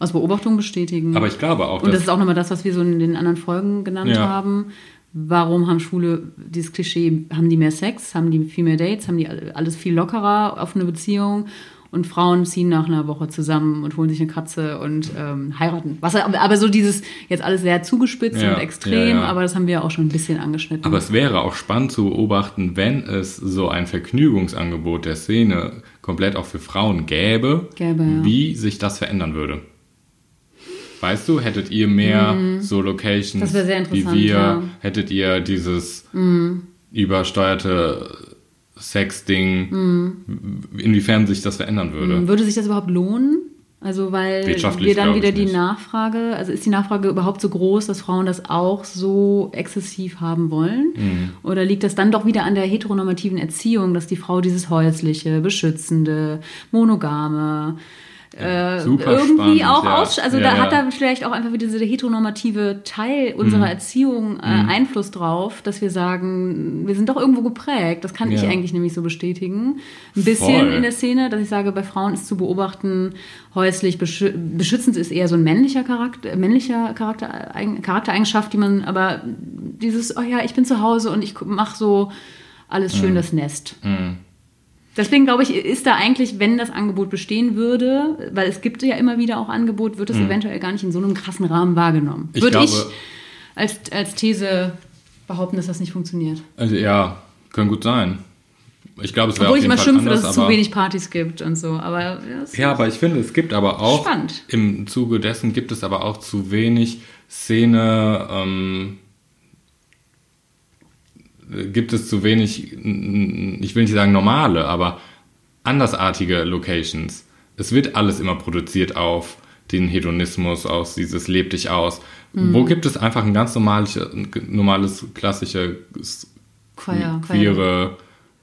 aus Beobachtung bestätigen.
aber ich glaube auch,
Und das ist auch nochmal das, was wir so in den anderen Folgen genannt
Ja.
haben. Warum haben Schwule dieses Klischee, haben die mehr Sex, haben die viel mehr Dates, haben die alles viel lockerer auf eine Beziehung und Frauen ziehen nach einer Woche zusammen und holen sich eine Katze und ähm, heiraten. Was, aber so dieses, jetzt alles sehr zugespitzt
Ja,
und extrem,
ja, ja.
aber das haben wir auch schon ein bisschen angeschnitten.
Aber es wäre auch spannend zu beobachten, wenn es so ein Vergnügungsangebot der Szene komplett auch für Frauen gäbe,
Gäbe,
wie sich das verändern würde. Weißt du, hättet ihr mehr so Locations
Mhm. Wäre sehr
wie wir, hättet ihr dieses
Mhm.
übersteuerte Sex-Ding,
Mhm.
inwiefern sich das verändern würde.
Würde sich das überhaupt lohnen? Also weil wir dann wieder die
nicht.
Nachfrage, also ist die Nachfrage überhaupt so groß, dass Frauen das auch so exzessiv haben wollen?
Mhm.
Oder liegt das dann doch wieder an der heteronormativen Erziehung, dass die Frau dieses häusliche, beschützende, monogame äh, irgendwie
spannend,
auch
ja.
aus, also
Ja,
da
ja.
hat da vielleicht auch einfach wieder dieser heteronormative Teil unserer
Mhm.
Erziehung äh, Einfluss drauf, dass wir sagen, wir sind doch irgendwo geprägt. Das kann ich eigentlich nämlich so bestätigen. Ein bisschen
Voll.
in der Szene, dass ich sage, bei Frauen ist zu beobachten, häuslich beschü beschützend ist eher so ein männlicher Charakter, männlicher Charakter, Eigen- Charaktereigenschaft, die man, aber dieses, oh ja, ich bin zu Hause und ich mache so alles schön das Nest.
Mhm.
Deswegen glaube ich, ist da eigentlich, wenn das Angebot bestehen würde, weil es gibt ja immer wieder auch Angebot, wird es eventuell gar nicht in so einem krassen Rahmen wahrgenommen.
Ich
Würde ich
glaube-
als, als These behaupten, dass das nicht funktioniert.
Also ja, kann gut sein. Ich glaube, es wäre
Obwohl
auf
ich
jeden
immer
Fall
schimpfe,
anders,
dass es zu wenig Partys gibt und so. Aber Ja,
aber ich finde, es gibt aber auch
Spannend.
im Zuge dessen gibt es aber auch zu wenig Szene, ähm, gibt es zu wenig, ich will nicht sagen normale, aber andersartige Locations. Es wird alles immer produziert auf den Hedonismus, aus dieses Leb dich aus.
Mhm.
Wo gibt es einfach ein ganz normales, normales klassisches
Queer-
queere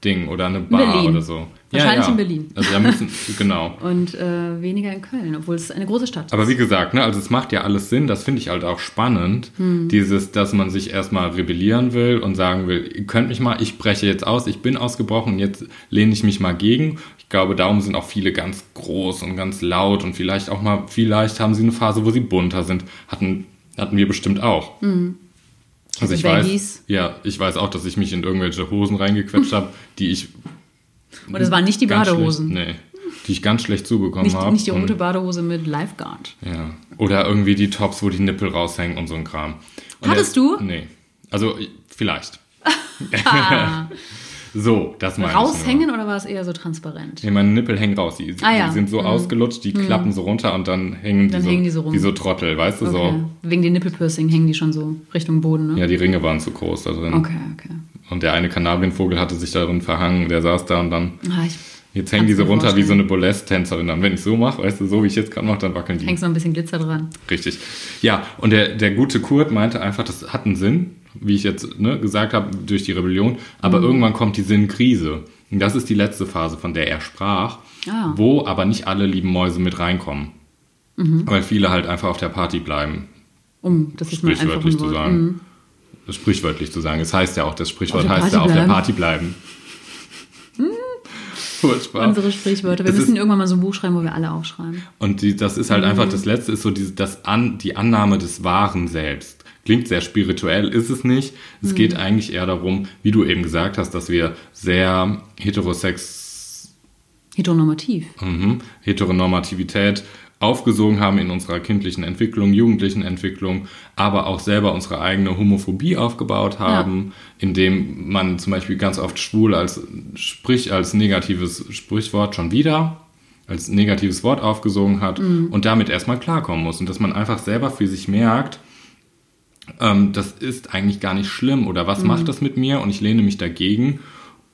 Ding oder eine Bar
Berlin.
oder so?
Wahrscheinlich in Berlin.
Also da müssen, genau.
Und äh, weniger in Köln, obwohl es eine große Stadt ist.
Aber wie gesagt, ne, also es macht ja alles Sinn, das finde ich halt auch spannend,
Hm.
dieses, dass man sich erstmal rebellieren will und sagen will, ihr könnt mich mal, ich breche jetzt aus, ich bin ausgebrochen, jetzt lehne ich mich mal gegen. Ich glaube, darum sind auch viele ganz groß und ganz laut und vielleicht auch mal, vielleicht haben sie eine Phase, wo sie bunter sind. Hatten, hatten wir bestimmt auch. Also
Also
ich weiß, ja, ich weiß auch, dass ich mich in irgendwelche Hosen reingequetscht habe, die ich
Und das waren nicht die
ganz
Badehosen.
Schlecht, nee, die ich ganz schlecht zubekommen habe.
nicht die rote Badehose mit Lifeguard.
ja. Oder irgendwie die Tops, wo die Nippel raushängen und so ein Kram. Und
Hattest
der-
du?
Nee. Also ich- vielleicht. So, das meine
raushängen oder war es eher so transparent?
Nee, meine Nippel hängen raus. Die,
Ah, ja.
die sind so ausgelutscht, die klappen so runter und dann hängen,
Dann
die, so,
hängen die so rum.
wie so Trottel, weißt du
Okay. Wegen den Nippelpiercing hängen die schon so Richtung Boden,
so.
ne?
Ja, die Ringe waren zu groß da drin.
Okay, okay.
Und der eine Kanarienvogel hatte sich darin verhangen, der saß da und dann,
Ah,
jetzt hängen
Kannst
die so
mir
runter wie
vorstellen.
so eine Burlesque-Tänzerin. Dann, wenn ich so mache, weißt du, so wie ich jetzt gerade mache, dann wackeln die.
hängst noch ein bisschen Glitzer dran.
Richtig. Ja, und der, der gute Kurt meinte einfach, das hat einen Sinn, wie ich jetzt ne, gesagt habe, durch die Rebellion. Aber
Mhm.
irgendwann kommt die Sinnkrise. Und das ist die letzte Phase, von der er sprach,
Ah.
wo aber nicht alle lieben Mäuse mit reinkommen.
Mhm.
Weil viele halt einfach auf der Party bleiben,
Um das ist mal einfach
zu sagen.
Mhm.
Das sprichwörtlich zu sagen. Es heißt ja auch, das Sprichwort heißt ja auf der. Party bleiben. Furchtbar.
Unsere Sprichwörter. Wir
Es
müssen irgendwann mal so ein Buch schreiben, wo wir alle aufschreiben.
Und die, das ist halt
Mhm.
einfach, das letzte ist so diese, das an, die Annahme des Wahren selbst. Klingt sehr spirituell, ist es nicht. Es
Mhm.
geht eigentlich eher darum, wie du eben gesagt hast, dass wir sehr heterosex,
Heteronormativ.
mhm, Heteronormativität aufgesogen haben in unserer kindlichen Entwicklung, jugendlichen Entwicklung, aber auch selber unsere eigene Homophobie aufgebaut haben, indem man zum Beispiel ganz oft schwul als, sprich, als negatives Sprichwort schon wieder als negatives Wort aufgesogen hat und damit erstmal klarkommen muss und dass man einfach selber für sich merkt, ähm, das ist eigentlich gar nicht schlimm oder was macht das mit mir und ich lehne mich dagegen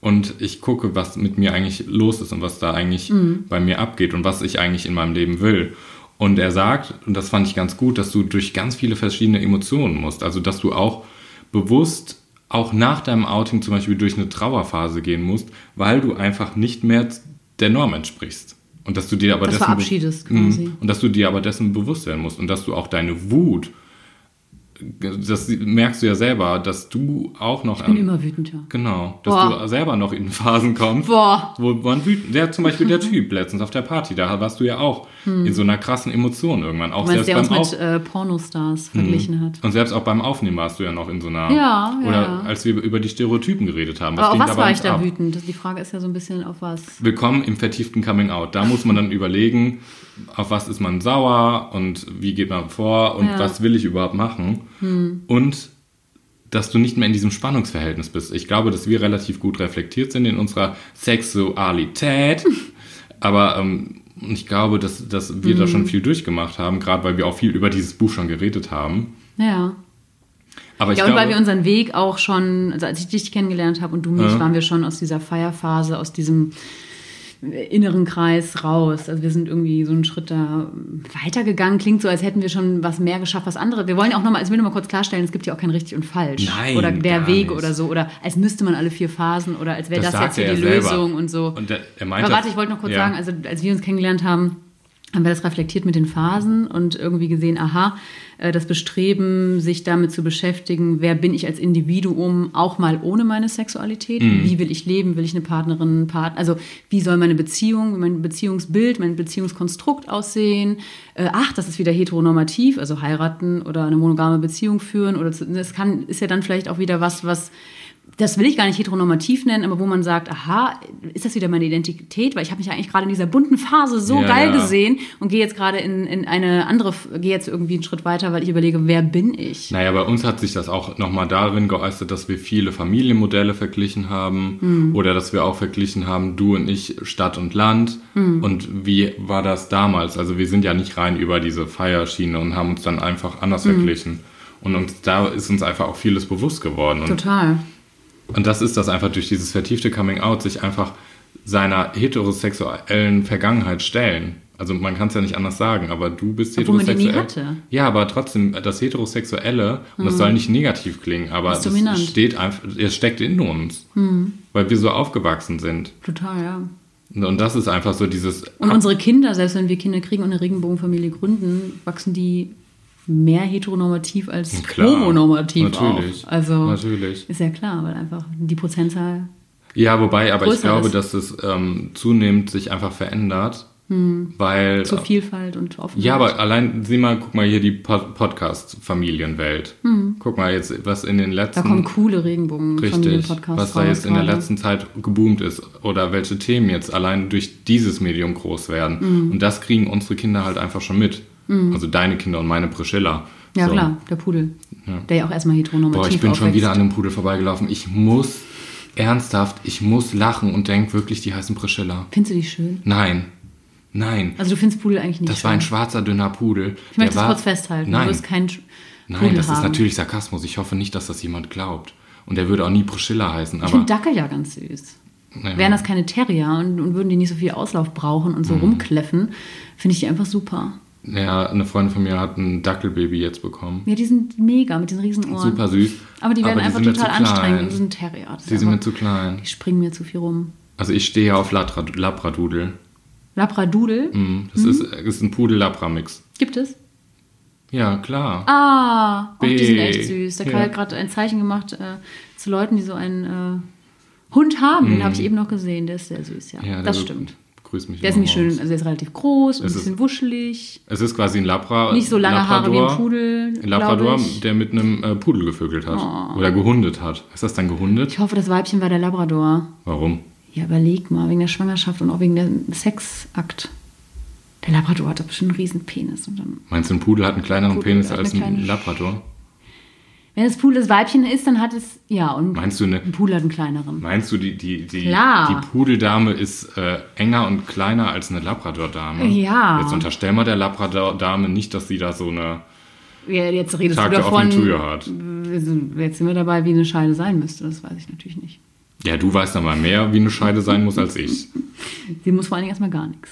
und ich gucke, was mit mir eigentlich los ist und was da eigentlich bei mir abgeht und was ich eigentlich in meinem Leben will. Und er sagt, und das fand ich ganz gut, dass du durch ganz viele verschiedene Emotionen musst, also dass du auch bewusst auch nach deinem Outing zum Beispiel durch eine Trauerphase gehen musst, weil du einfach nicht mehr der Norm entsprichst. Und dass du dir aber
Das
dessen
verabschiedest
Mhm.
quasi.
Und dass du dir aber dessen bewusst werden musst und dass du auch deine Wut, das merkst du ja selber, dass du auch noch
Ich bin immer wütend, ja.
Genau, dass
Boah.
du selber noch in Phasen kommst,
Boah.
wo man wütend, der zum Beispiel der Typ letztens auf der Party, da warst du ja auch in so einer krassen Emotion irgendwann, auch
meinst,
selbst beim
uns mit äh, Pornostars verglichen hat.
und selbst auch beim Aufnehmen warst du ja noch in so einer,
Ja, ja,
oder als wir über die Stereotypen geredet haben,
Aber auf was war ich da
ab?
wütend? Die Frage ist ja so ein bisschen auf was.
Willkommen im vertieften Coming Out. Da muss man dann überlegen, auf was ist man sauer und wie geht man vor und
Ja.
was will ich überhaupt machen. Und dass du nicht mehr in diesem Spannungsverhältnis bist. Ich glaube, dass wir relativ gut reflektiert sind in unserer Sexualität. Aber ähm, ich glaube, dass, dass wir da schon viel durchgemacht haben, gerade weil wir auch viel über dieses Buch schon geredet haben.
Ja.
Aber ich
ja, und
glaube,
weil wir unseren Weg auch schon, also als ich dich kennengelernt habe und du mich,
Ja.
waren wir schon aus dieser Feierphase, aus diesem inneren Kreis raus. Also wir sind irgendwie so einen Schritt da weitergegangen. Klingt so, als hätten wir schon was mehr geschafft, was andere. Wir wollen auch nochmal, also ich will noch mal kurz klarstellen, es gibt ja auch kein richtig und falsch.
Nein,
oder der Weg
nicht.
oder so. Oder als müsste man alle vier Phasen oder als wäre
Das
das, jetzt hier
er
die
selber.
Lösung und so.
Und der, er meint
Aber warte, ich wollte noch kurz
ja.
sagen, also als wir uns kennengelernt haben, haben wir das reflektiert mit den Phasen und irgendwie gesehen, aha, äh, das Bestreben, sich damit zu beschäftigen, wer bin ich als Individuum, auch mal ohne meine Sexualität,
Mhm.
wie will ich leben, will ich eine Partnerin, Partner, also wie soll meine Beziehung, mein Beziehungsbild, mein Beziehungskonstrukt aussehen, äh, ach, das ist wieder heteronormativ, also heiraten oder eine monogame Beziehung führen oder das kann, ist ja dann vielleicht auch wieder was, was das will ich gar nicht heteronormativ nennen, aber wo man sagt, aha, ist das wieder meine Identität? Weil ich habe mich ja eigentlich gerade in dieser bunten Phase so
Ja,
geil
ja.
gesehen und gehe jetzt gerade in, in eine andere, gehe jetzt irgendwie einen Schritt weiter, weil ich überlege, wer bin ich?
Naja, bei uns hat sich das auch nochmal darin geäußert, dass wir viele Familienmodelle verglichen haben
Hm.
oder dass wir auch verglichen haben, du und ich Stadt und Land.
Hm.
Und wie war das damals? Also wir sind ja nicht rein über diese Feierschiene und haben uns dann einfach anders
Hm.
verglichen. Und uns, da ist uns einfach auch vieles bewusst geworden. Und,
Total.
Und das ist das einfach durch dieses vertiefte Coming Out, sich einfach seiner heterosexuellen Vergangenheit stellen. Also man kann es ja nicht anders sagen, aber du bist
Obwohl man die nie
heterosexuell.
hatte.
Ja, aber trotzdem, das Heterosexuelle, und das soll nicht negativ klingen, aber es steht einfach, es steckt in uns. Weil wir so aufgewachsen sind.
Total, ja.
Und das ist einfach so dieses.
Und unsere Kinder, selbst wenn wir Kinder kriegen und eine Regenbogenfamilie gründen, wachsen die mehr heteronormativ als
Klar,
homonormativ
natürlich,
auch. Also
natürlich.
ist ja klar, weil einfach die Prozentzahl
Ja, wobei, aber ich glaube,
ist.
dass es ähm, zunehmend sich einfach verändert. Weil.
zur Vielfalt und Offenheit.
Ja, aber allein, sieh mal, guck mal hier die Pod Podcast-Familienwelt. Guck mal jetzt, was in den
da
letzten.
kommen coole Regenbogen-Familien-Podcasts
Richtig, was da jetzt in der letzten Zeit geboomt ist oder welche Themen jetzt allein durch dieses Medium groß werden.
Mhm.
Und das kriegen unsere Kinder halt einfach schon mit. Also deine Kinder und meine Priscilla.
Ja,
So.
klar, der Pudel. Der ja auch erstmal heteronormativ
Boah, ich bin schon
aufwächst.
wieder an dem Pudel vorbeigelaufen. Ich muss, ernsthaft, ich muss lachen und denk wirklich, die heißen Priscilla.
Findest du die schön?
Nein, nein.
Also du findest Pudel eigentlich nicht
Das
schön.
war ein schwarzer, dünner Pudel.
ich möchte
Der
das
war-
kurz festhalten.
Nein,
Du wirst keinen Sch-
nein,
Pudel
das ist
haben.
natürlich Sarkasmus. Ich hoffe nicht, dass das jemand glaubt. Und der würde auch nie Priscilla heißen.
Ich
Aber
finde Dackel ja ganz süß.
Ja.
Wären das keine Terrier und, und würden die nicht so viel Auslauf brauchen und so
Mhm.
rumkläffen, finde ich die einfach super.
Ja, eine Freundin von mir hat ein Dackelbaby jetzt bekommen.
Ja, die sind mega mit diesen riesen Ohren.
Super süß.
Aber die werden einfach
sind mir
total anstrengend. Die sind Terrier.
Die sind mir
einfach,
zu klein.
die springen mir zu viel rum.
Also ich stehe ja auf Labrad Labradudel.
Labradudel
Mhm. Das ist, ist ein Pudel-Labra-Mix.
gibt es.
Ja, klar.
Ah, oh, die sind
B.
echt süß. Der Kai
Ja.
hat gerade ein Zeichen gemacht äh, zu Leuten, die so einen äh, Hund haben. Den habe ich eben noch gesehen. Der ist sehr süß, ja.
Mhm. Ja,
das stimmt.
Grüß mich.
Der ist nämlich schön, also der ist relativ groß und ein
Es ist-
bisschen wuschelig.
Es ist quasi ein Labra.
Nicht so lange Haare wie ein Pudel,
Ein Labrador, der mit einem äh, Pudel gevögelt hat.
Oh.
Oder gehundet hat. Ist das dann gehundet?
Ich hoffe, das Weibchen war der Labrador.
Warum?
Ja, überleg mal, wegen der Schwangerschaft und auch wegen dem Sexakt. Der Labrador hat doch bestimmt einen riesen Penis. Und dann,
Meinst du, ein Pudel hat einen kleineren
Pudel
Penis als ein Labrador?
Wenn das Pudel das Weibchen ist, dann hat es, ja, und
Meinst du, eine,
ein Pudel hat einen kleineren.
meinst du die, die, die,
Klar.
die Pudeldame ist äh, enger und kleiner als eine Labrador-Dame?
Ja.
Jetzt unterstell mal der Labrador-Dame nicht, dass sie da so eine
Ja, jetzt redest
Tag
du davon,
Tür hat.
jetzt sind wir dabei, wie eine Scheide sein müsste. Das weiß ich natürlich nicht.
Ja, du weißt mal mehr, wie eine Scheide sein muss als ich.
Sie muss vor allen Dingen erstmal gar nichts.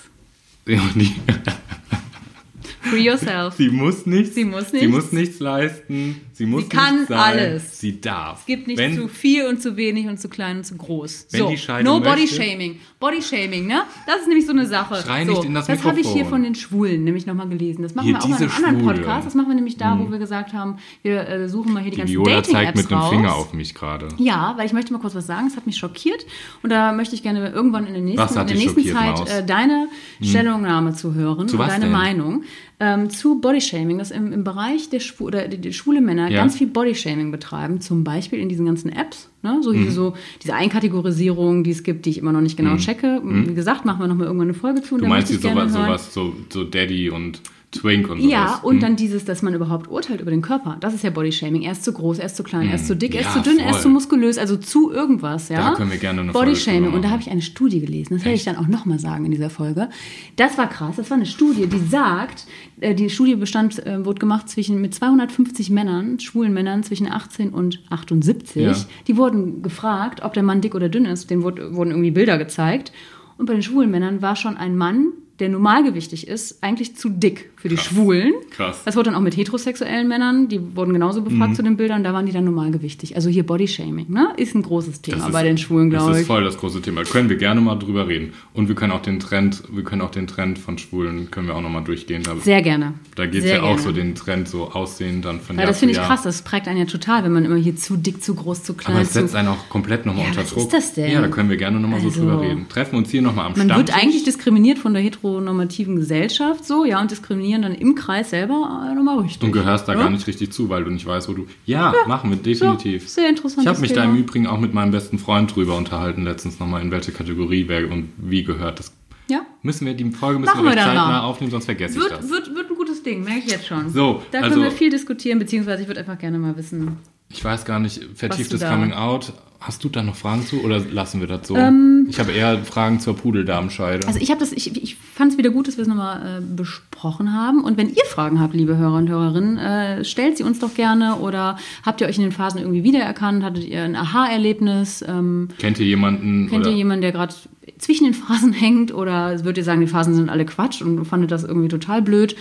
Free yourself.
Sie muss nichts.
Sie muss
Sie
nichts.
muss nichts leisten. Sie muss
kann
nichts sein.
alles.
Sie darf.
Es gibt nicht
Wenn,
zu viel und zu wenig und zu klein und zu groß. So, no Body
möchte-
Shaming. Body Shaming, ne? Das ist nämlich so eine Sache.
Schrei
so,
nicht in das
Das habe ich hier von den Schwulen nämlich nochmal gelesen. Das machen
Hier,
wir auch in einem anderen
Schwule.
Podcast. Das machen wir nämlich da, wo wir gesagt haben, wir äh, suchen mal hier die,
die
ganzen
Viola zeigt
Dating-Apps
mit dem
raus.
Finger auf mich gerade.
Ja, weil ich möchte mal kurz was sagen. Es hat mich schockiert. Und da möchte ich gerne irgendwann in der nächsten, in der nächsten Zeit?
Hm.
äh, deine Stellungnahme zu hören
Zu
und deine
denn?
Meinung ähm, zu Bodyshaming, dass im, im Bereich der Schwu oder die, die schwule Männer
Ja.
ganz viel Bodyshaming betreiben, zum Beispiel in diesen ganzen Apps, ne? so,
Mhm.
hier so diese Einkategorisierung, die es gibt, die ich immer noch nicht genau checke. Wie gesagt, machen wir noch mal irgendwann eine Folge zu. und
Mhm. Du meinst
gerne
sowas, sowas so, so Daddy und Twink und sowas.
Ja, und
Hm?
dann dieses, dass man überhaupt urteilt über den Körper. Das ist ja Bodyshaming. Er ist zu groß, er ist zu klein, er ist zu dick, er ist
Hm. Ja,
zu dünn, er ist
voll.
zu muskulös, also zu irgendwas, ja.
Da können wir gerne eine
Bodyshaming. Und da habe ich eine Studie gelesen. Das werde ich dann auch nochmal sagen in dieser Folge. Das war krass. Das war eine Studie, die sagt, äh, die Studie bestand, äh, wurde gemacht zwischen mit 250 Männern, schwulen Männern zwischen 18 und 78.
Ja.
Die wurden gefragt, ob der Mann dick oder dünn ist. Denen wurde, wurden irgendwie Bilder gezeigt. Und bei den schwulen Männern war schon ein Mann, der normalgewichtig ist, eigentlich zu dick für die Schwulen.
Krass.
Das wurde dann auch mit heterosexuellen Männern, die wurden genauso
Mhm.
befragt zu den Bildern, da waren die dann normalgewichtig. Also hier Bodyshaming, ne? Ist ein großes Thema
Das ist-
bei den Schwulen,
Das
glaube
ist
ich.
voll das große Thema. Können wir gerne mal drüber reden. Und wir können auch den Trend, wir können auch den Trend von Schwulen, können wir auch nochmal durchgehen. Da,
Sehr gerne.
da geht es ja auch
gerne.
so den Trend so aussehen dann von Jahr
das finde ich krass, das prägt einen ja total, wenn man immer hier zu dick, zu groß, zu klein,
Aber es
zu...
setzt einen auch komplett nochmal
Ja,
unter
was
Druck.
ist das denn?
Ja, da können wir gerne nochmal
Also-
so drüber reden. Treffen wir uns hier nochmal am
Man wird
Stammtisch.
eigentlich diskriminiert von der heteronormativen Gesellschaft, so, ja, und diskriminieren dann im Kreis selber äh, nochmal richtig.
und gehörst da
ja?
gar nicht richtig zu, weil du nicht weißt, wo du. Ja, machen wir definitiv.
So, sehr interessantes
Ich habe mich da
Thema.
im Übrigen auch mit meinem besten Freund drüber unterhalten, letztens nochmal, in welche Kategorie wer und wie gehört. Das
Ja,
müssen wir, die Folge müssen
Machen
wir
wir
zeitnah aufnehmen, sonst vergesse ich
wird,
das.
wird, wird ein gutes Ding, merke ich jetzt schon.
So,
da
also-
können wir viel diskutieren, beziehungsweise ich würde einfach gerne mal wissen,
Ich weiß gar nicht, vertieftes
da-
Coming Out. Hast du da noch Fragen zu oder lassen wir das so?
Ähm,
ich habe eher Fragen zur Pudeldarmscheide.
Also ich habe das, ich, ich fand es wieder gut, dass wir es nochmal äh, besprochen haben. Und wenn ihr Fragen habt, liebe Hörer und Hörerinnen, äh, stellt sie uns doch gerne. Oder habt ihr euch in den Phasen irgendwie wiedererkannt? Hattet ihr ein Aha-Erlebnis? Ähm,
Kennt ihr jemanden?
kennt
oder?
ihr jemanden, der gerade zwischen den Phasen hängt? Oder würdet ihr sagen, die Phasen sind alle Quatsch und fandet das irgendwie total blöd?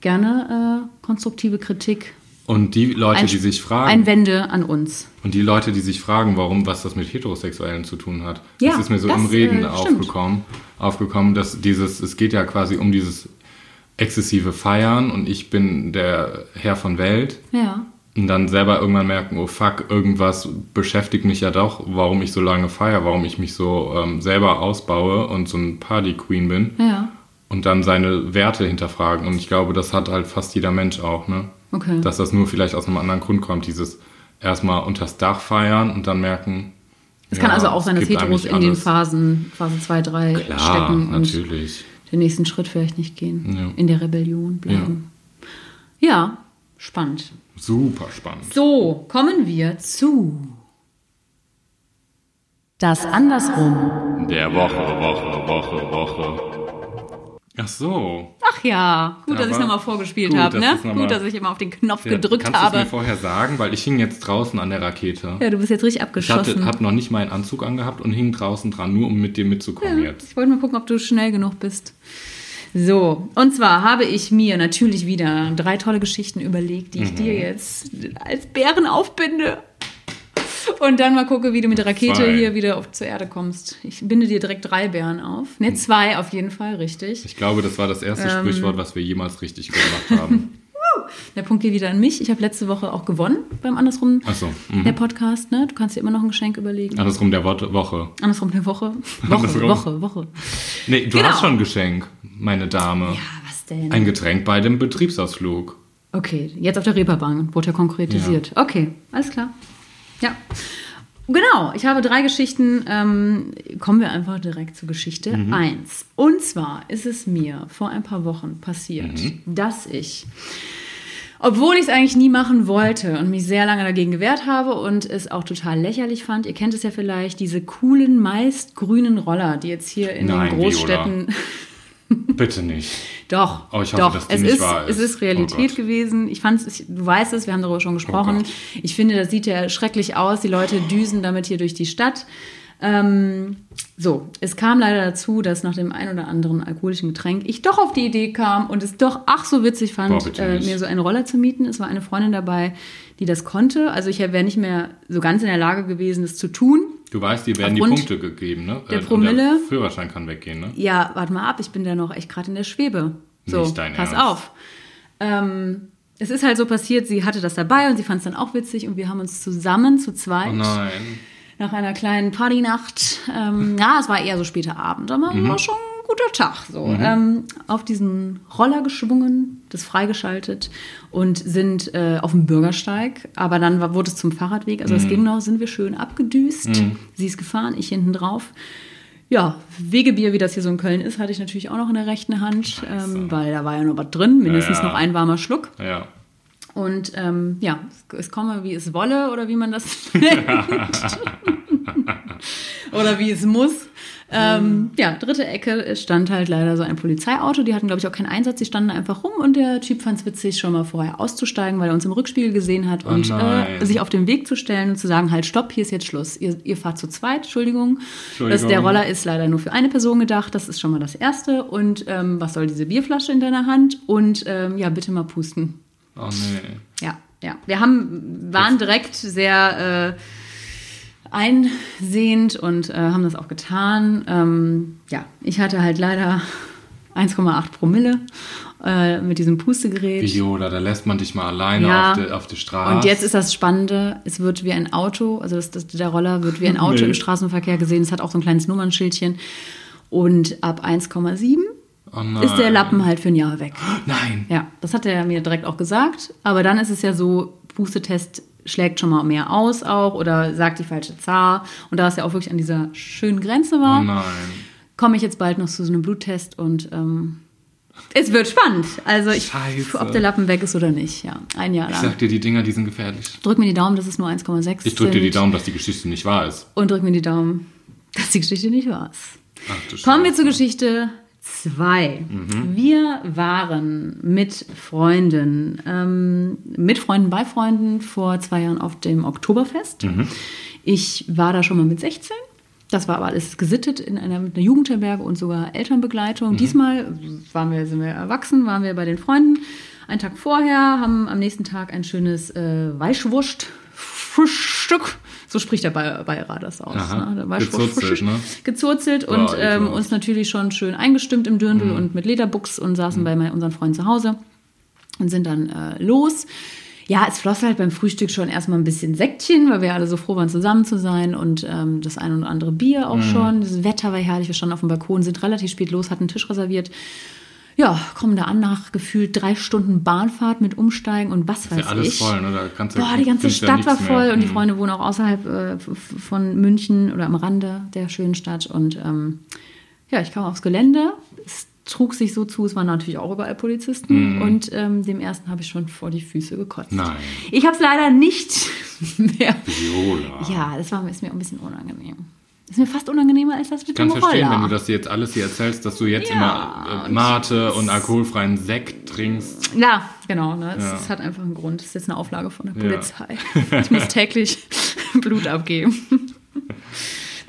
Gerne äh, konstruktive Kritik.
Und die Leute,
Ein-
die sich fragen,
Einwände an uns.
und die Leute, die sich fragen, warum, was das mit Heterosexuellen zu tun hat,
Ja,
das ist mir so
das,
im Reden
äh,
aufgekommen, aufgekommen, dass dieses, es geht ja quasi um dieses exzessive Feiern und ich bin der Herr von Welt
Ja.
und dann selber irgendwann merken, oh fuck, irgendwas beschäftigt mich ja doch, warum ich so lange feiere, warum ich mich so ähm, selber ausbaue und so ein Party-Queen bin
Ja.
und dann seine Werte hinterfragen. Und ich glaube, das hat halt fast jeder Mensch auch, ne?
Okay.
Dass das nur vielleicht aus einem anderen Grund kommt, dieses erstmal unters Dach feiern und dann merken.
Es kann
ja,
also auch sein, dass Heteros in den. Phasen, Phase 2, 3
Klar,
stecken und
natürlich.
den nächsten Schritt vielleicht nicht gehen.
Ja.
In der Rebellion bleiben. Ja. spannend.
Super spannend.
So, kommen wir zu das Andersrum.
Der Woche, Woche, Woche, Woche. Ach so.
Ach ja, gut,
Da
dass ich nochmal vorgespielt habe, ne? Gut, dass ich immer auf den Knopf
Ja,
gedrückt
kannst du es mir
habe.
vorher sagen? Weil ich hing jetzt draußen an der Rakete.
Ja, du bist jetzt richtig
ich
abgeschossen.
hatte, hab noch nicht meinen Anzug angehabt und hing draußen dran, nur um mit dir mitzukommen
Ja,
jetzt.
Ich wollte mal gucken, ob du schnell genug bist. So, und zwar habe ich mir natürlich wieder drei tolle Geschichten überlegt, die ich dir
Mhm.
jetzt als Bären aufbinde. Und dann mal gucke, wie du mit der Rakete
Zwei.
hier wieder auf, zur Erde kommst. Ich binde dir direkt drei Bären auf. Ne, zwei auf jeden Fall, richtig.
Ich glaube, das war das erste
Ähm.
Sprichwort, was wir jemals richtig gemacht haben.
Der Punkt geht wieder an mich. Ich habe letzte Woche auch gewonnen beim Andersrum
so, mhm.
der Podcast. Ne? Du kannst dir immer noch ein Geschenk überlegen.
Andersrum der Wort- Woche.
Andersrum der Woche. Woche,
Andersrum.
Woche, Woche.
Nee, du
Genau.
hast schon ein Geschenk, meine Dame.
Ja, was denn?
Ein Getränk bei dem Betriebsausflug.
Okay, jetzt auf der Reeperbahn wurde ja konkretisiert. Okay, alles klar. Ja. Genau, ich habe drei Geschichten. Ähm, kommen wir einfach direkt zur Geschichte
Mhm.
eins. Und zwar ist es mir vor ein paar Wochen passiert,
Mhm.
dass ich, obwohl ich es eigentlich nie machen wollte und mich sehr lange dagegen gewehrt habe und es auch total lächerlich fand, ihr kennt es ja vielleicht, diese coolen, meist grünen Roller, die jetzt hier in
Nein,
den Großstädten.
Bitte nicht.
Doch,
Oh, ich hoffe,
doch.
dass die
es
nicht
ist,
wahr
es
ist.
ist Realität
Oh
gewesen. Ich fand es, du weißt es, wir haben darüber schon gesprochen.
Gott.
ich finde, das sieht ja schrecklich aus. Die Leute düsen damit hier durch die Stadt. Ähm, so, es kam leider dazu, dass nach dem ein oder anderen alkoholischen Getränk ich doch auf die Idee kam und es doch ach so witzig fand,
Boah,
äh, mir so einen Roller zu mieten. Es war eine Freundin dabei, die das konnte. Also ich wäre nicht mehr so ganz in der Lage gewesen, das zu tun.
Du weißt, dir werden die
Aufgrund
Punkte gegeben, ne?
der
Äh, und
Promille-
Der Führerschein kann weggehen, ne?
Ja, warte mal ab, ich bin da noch echt gerade in der Schwebe. So,
Nicht dein
pass
Ernst.
auf. Ähm, es ist halt so passiert, sie hatte das dabei und sie fand es dann auch witzig und wir haben uns zusammen zu zweit
Oh nein.
nach einer kleinen Partynacht, ähm, ja, es war eher so später Abend, aber
Mhm.
war schon ein guter Tag, so, ähm, auf diesen Roller geschwungen, das freigeschaltet und sind äh, auf dem Bürgersteig, aber dann war, wurde es zum Fahrradweg, also es
Mhm.
ging noch, sind wir schön abgedüst, sie ist gefahren, ich hinten drauf. Ja, Wegebier, wie das hier so in Köln ist, hatte ich natürlich auch noch in der rechten Hand, ähm, weil da war ja noch was drin, mindestens
Ja,
noch ein warmer Schluck.
Ja.
Und ähm, ja, es, es komme, wie es wolle oder wie man das nennt. oder wie es muss. Ähm, ja, dritte Ecke stand halt leider so ein Polizeiauto. Die hatten, glaube ich, auch keinen Einsatz. Die standen einfach rum und der Typ fand es witzig, schon mal vorher auszusteigen, weil er uns im Rückspiegel gesehen hat und
nein.
äh, sich auf den Weg zu stellen und zu sagen, halt, stopp, hier ist jetzt Schluss. Ihr, ihr fahrt zu zweit, Entschuldigung.
Entschuldigung.
Das, der Roller ist leider nur für eine Person gedacht. Das ist schon mal das Erste. Und ähm, was soll diese Bierflasche in deiner Hand? Und ähm, ja, bitte mal pusten.
Oh nee.
Ja, ja. Wir haben, waren direkt sehr äh, einsehend und äh, haben das auch getan. Ähm, ja, ich hatte halt leider 1,8 Promille äh, mit diesem Pustegerät.
Viola, da lässt man dich mal alleine
Ja.
auf, die, auf die Straße.
Und jetzt ist das Spannende, es wird wie ein Auto, also das, das, der Roller wird wie ein Auto
Nee.
im Straßenverkehr gesehen. Es hat auch so ein kleines Nummernschildchen. Und ab 1,7
oh
ist der Lappen halt für ein Jahr weg.
Nein.
Ja, das hat er mir direkt auch gesagt. Aber dann ist es ja so, Pustetest schlägt schon mal mehr aus auch oder sagt die falsche Zahl. Und da es ja auch wirklich an dieser schönen Grenze
Oh
war,
nein.
komme ich jetzt bald noch zu so einem Bluttest und ähm, es wird spannend. Also ich, ob der Lappen weg ist oder nicht. Ja, ein Jahr
Ich
lang.
sag dir, die Dinger, die sind gefährlich.
Drück mir die Daumen, dass es nur 1,6
Ich drück dir die. Daumen, dass die Geschichte nicht wahr ist.
Und drück mir die Daumen, dass die Geschichte nicht wahr ist.
Ach, du
Kommen wir zur Geschichte 2. Wir waren mit Freunden, ähm, mit Freunden bei Freunden vor zwei Jahren auf dem Oktoberfest. Ich war da schon mal mit 16. Das war aber alles gesittet in einer, einer Jugendherberge und sogar Elternbegleitung. Diesmal waren wir, sind wir erwachsen, waren wir bei den Freunden. Einen Tag vorher haben am nächsten Tag ein schönes äh, Weißwurst-Frühstück. So spricht der Bayer- Bayerer das aus.
Aha.
Ne? Der Weißwurst-
Gezurzelt, ne?
gezurzelt
Boah,
und ähm, uns natürlich schon schön eingestimmt im Dirndl
Mhm.
und mit Lederbuchs und saßen bei mein- unseren Freunden zu Hause und sind dann äh, los. Ja, es floss halt beim Frühstück schon erstmal ein bisschen Sektchen, weil wir alle so froh waren, zusammen zu sein und ähm, das ein oder andere Bier
Mhm.
auch schon. Das Wetter war herrlich, wir standen auf dem Balkon, sind relativ spät los, hatten einen Tisch reserviert. Ja, kommen da an nach gefühlt drei Stunden Bahnfahrt mit Umsteigen und was
Ist
weiß
ja alles
ich.
voll, ne? Da kannst du,
Boah, die ganze Stadt war voll
mehr.
und die
Mhm.
Freunde wohnen auch außerhalb äh, von München oder am Rande der schönen Stadt. Und ähm, ja, ich kam aufs Gelände. Es trug sich so zu, es waren natürlich auch überall Polizisten. Und ähm, dem ersten habe ich schon vor die Füße gekotzt.
Nein.
Ich habe es leider nicht mehr.
Viola.
Ja, das war, ist mir auch ein bisschen unangenehm. Ist mir fast unangenehmer als das mit
Ich kann
dem
verstehen,
Roller.
wenn du das jetzt alles hier erzählst, dass du jetzt
Ja,
immer äh,
und
Mate und alkoholfreien Sekt trinkst.
Ja, genau. Ne? Es,
Ja.
es hat einfach einen Grund. Es ist jetzt eine Auflage von der
Ja.
Polizei. Ich muss täglich Blut abgeben.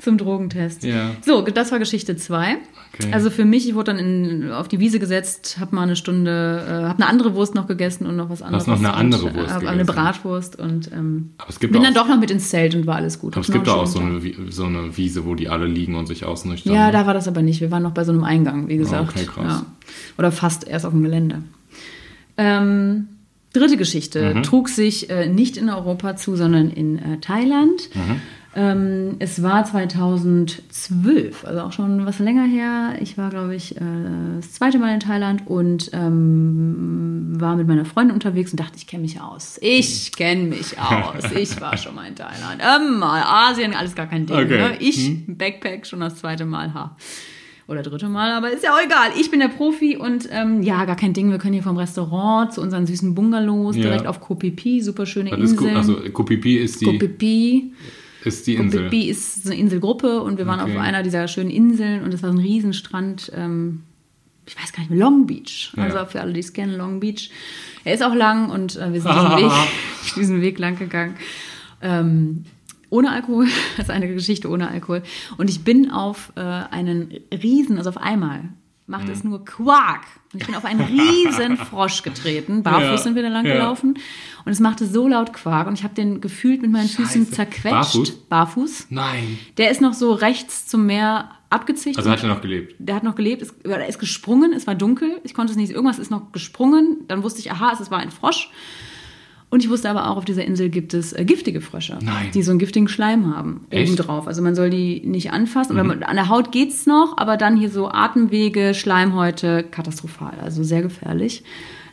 Zum Drogentest.
Ja.
So, das war Geschichte 2.
Okay.
Also für mich, ich wurde dann in, auf die Wiese gesetzt, habe mal eine Stunde, äh, habe eine andere Wurst noch gegessen und noch was anderes.
noch eine
und,
andere
äh,
Wurst
hab eine? Bratwurst und ähm,
Aber es gibt
bin
auch-
dann doch noch mit ins Zelt und war alles gut.
Aber es gibt
einen
auch so eine, so eine Wiese, wo die alle liegen und sich ausnüchtern.
ja, da war das aber nicht. Wir waren noch bei so einem Eingang, wie gesagt.
okay, krass.
Ja. Oder fast erst auf dem Gelände. Ähm, dritte Geschichte
Mhm.
trug sich äh, nicht in Europa zu, sondern in äh, Thailand.
Mhm.
Ähm, es war 2012, also auch schon was länger her. Ich war, glaube ich, äh, das zweite Mal in Thailand und ähm, war mit meiner Freundin unterwegs und dachte, ich kenne mich aus. Ich kenne mich aus. Ich war schon mal in Thailand. Immer Asien, alles gar kein Ding.
Okay.
Ne? Ich, Backpack, schon das zweite Mal. Ha. Oder dritte Mal, aber ist ja auch egal. Ich bin der Profi und ähm, ja, gar kein Ding. Wir können hier vom Restaurant zu unseren süßen Bungalows
Ja.
direkt auf Koh Phi Phi, super schöne
Ku-
Inseln.
also Kopipi ist
Koh
die,
Phi Phi.
Ist die Insel.
Phi ist so eine Inselgruppe und wir waren
Okay.
auf einer dieser schönen Inseln und es war ein Riesenstrand. Ähm, ich weiß gar nicht mehr, Long Beach.
Ja.
Also für alle, die es kennen, Long Beach. Er ist auch lang und äh, wir sind diesen Weg, diesen Weg lang gegangen. Ähm, ohne Alkohol. Das ist eine Geschichte ohne Alkohol. Und ich bin auf äh, einen Riesen, also auf einmal macht
Mhm.
es nur Quark. Und ich bin auf einen riesen Frosch getreten. Barfuß
Ja,
sind wir da lang
ja.
gelaufen. Und es machte so laut Quark. Und ich habe den gefühlt mit meinen Füßen
Scheiße.
zerquetscht.
Barfuß?
Barfuß.
Nein.
Der ist noch so rechts zum Meer abgezicht.
Also hat er noch gelebt.
Der hat noch gelebt, ist, er ist gesprungen, es war dunkel, ich konnte es nicht, irgendwas ist noch gesprungen, dann wusste ich, aha, es war ein Frosch. Und ich wusste aber auch, auf dieser Insel gibt es äh, giftige Frösche,
Nein.
die so einen giftigen Schleim haben,
Echt?
obendrauf. Also man soll die nicht anfassen. Oder man, an der Haut geht's noch, aber dann hier so Atemwege, Schleimhäute, katastrophal, also sehr gefährlich.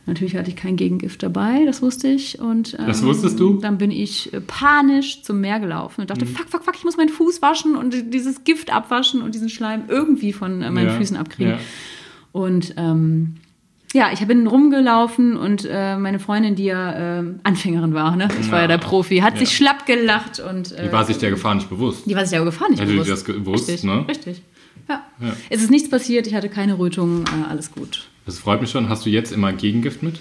Natürlich hatte ich kein Gegengift dabei, das wusste ich. Und, ähm,
Das wusstest du?
Dann bin ich äh, panisch zum Meer gelaufen und dachte,
Mhm.
fuck, fuck, fuck, ich muss meinen Fuß waschen und dieses Gift abwaschen und diesen Schleim irgendwie von äh, meinen
Ja,
Füßen abkriegen.
ja.
Und ähm, ja, ich bin rumgelaufen und äh, meine Freundin, die ja äh, Anfängerin war, ne? ich war ja
Ja.
der Profi, hat
Ja.
sich schlapp gelacht und äh,
Die war sich der Gefahr nicht bewusst.
die war sich ja gefahren nicht
Hätte die
bewusst.
das gewusst,
richtig,
ne?
Richtig. Ja.
Ja.
Es ist nichts passiert, ich hatte keine Rötung, äh, alles gut.
Das freut mich schon. Hast du jetzt immer Gegengift mit?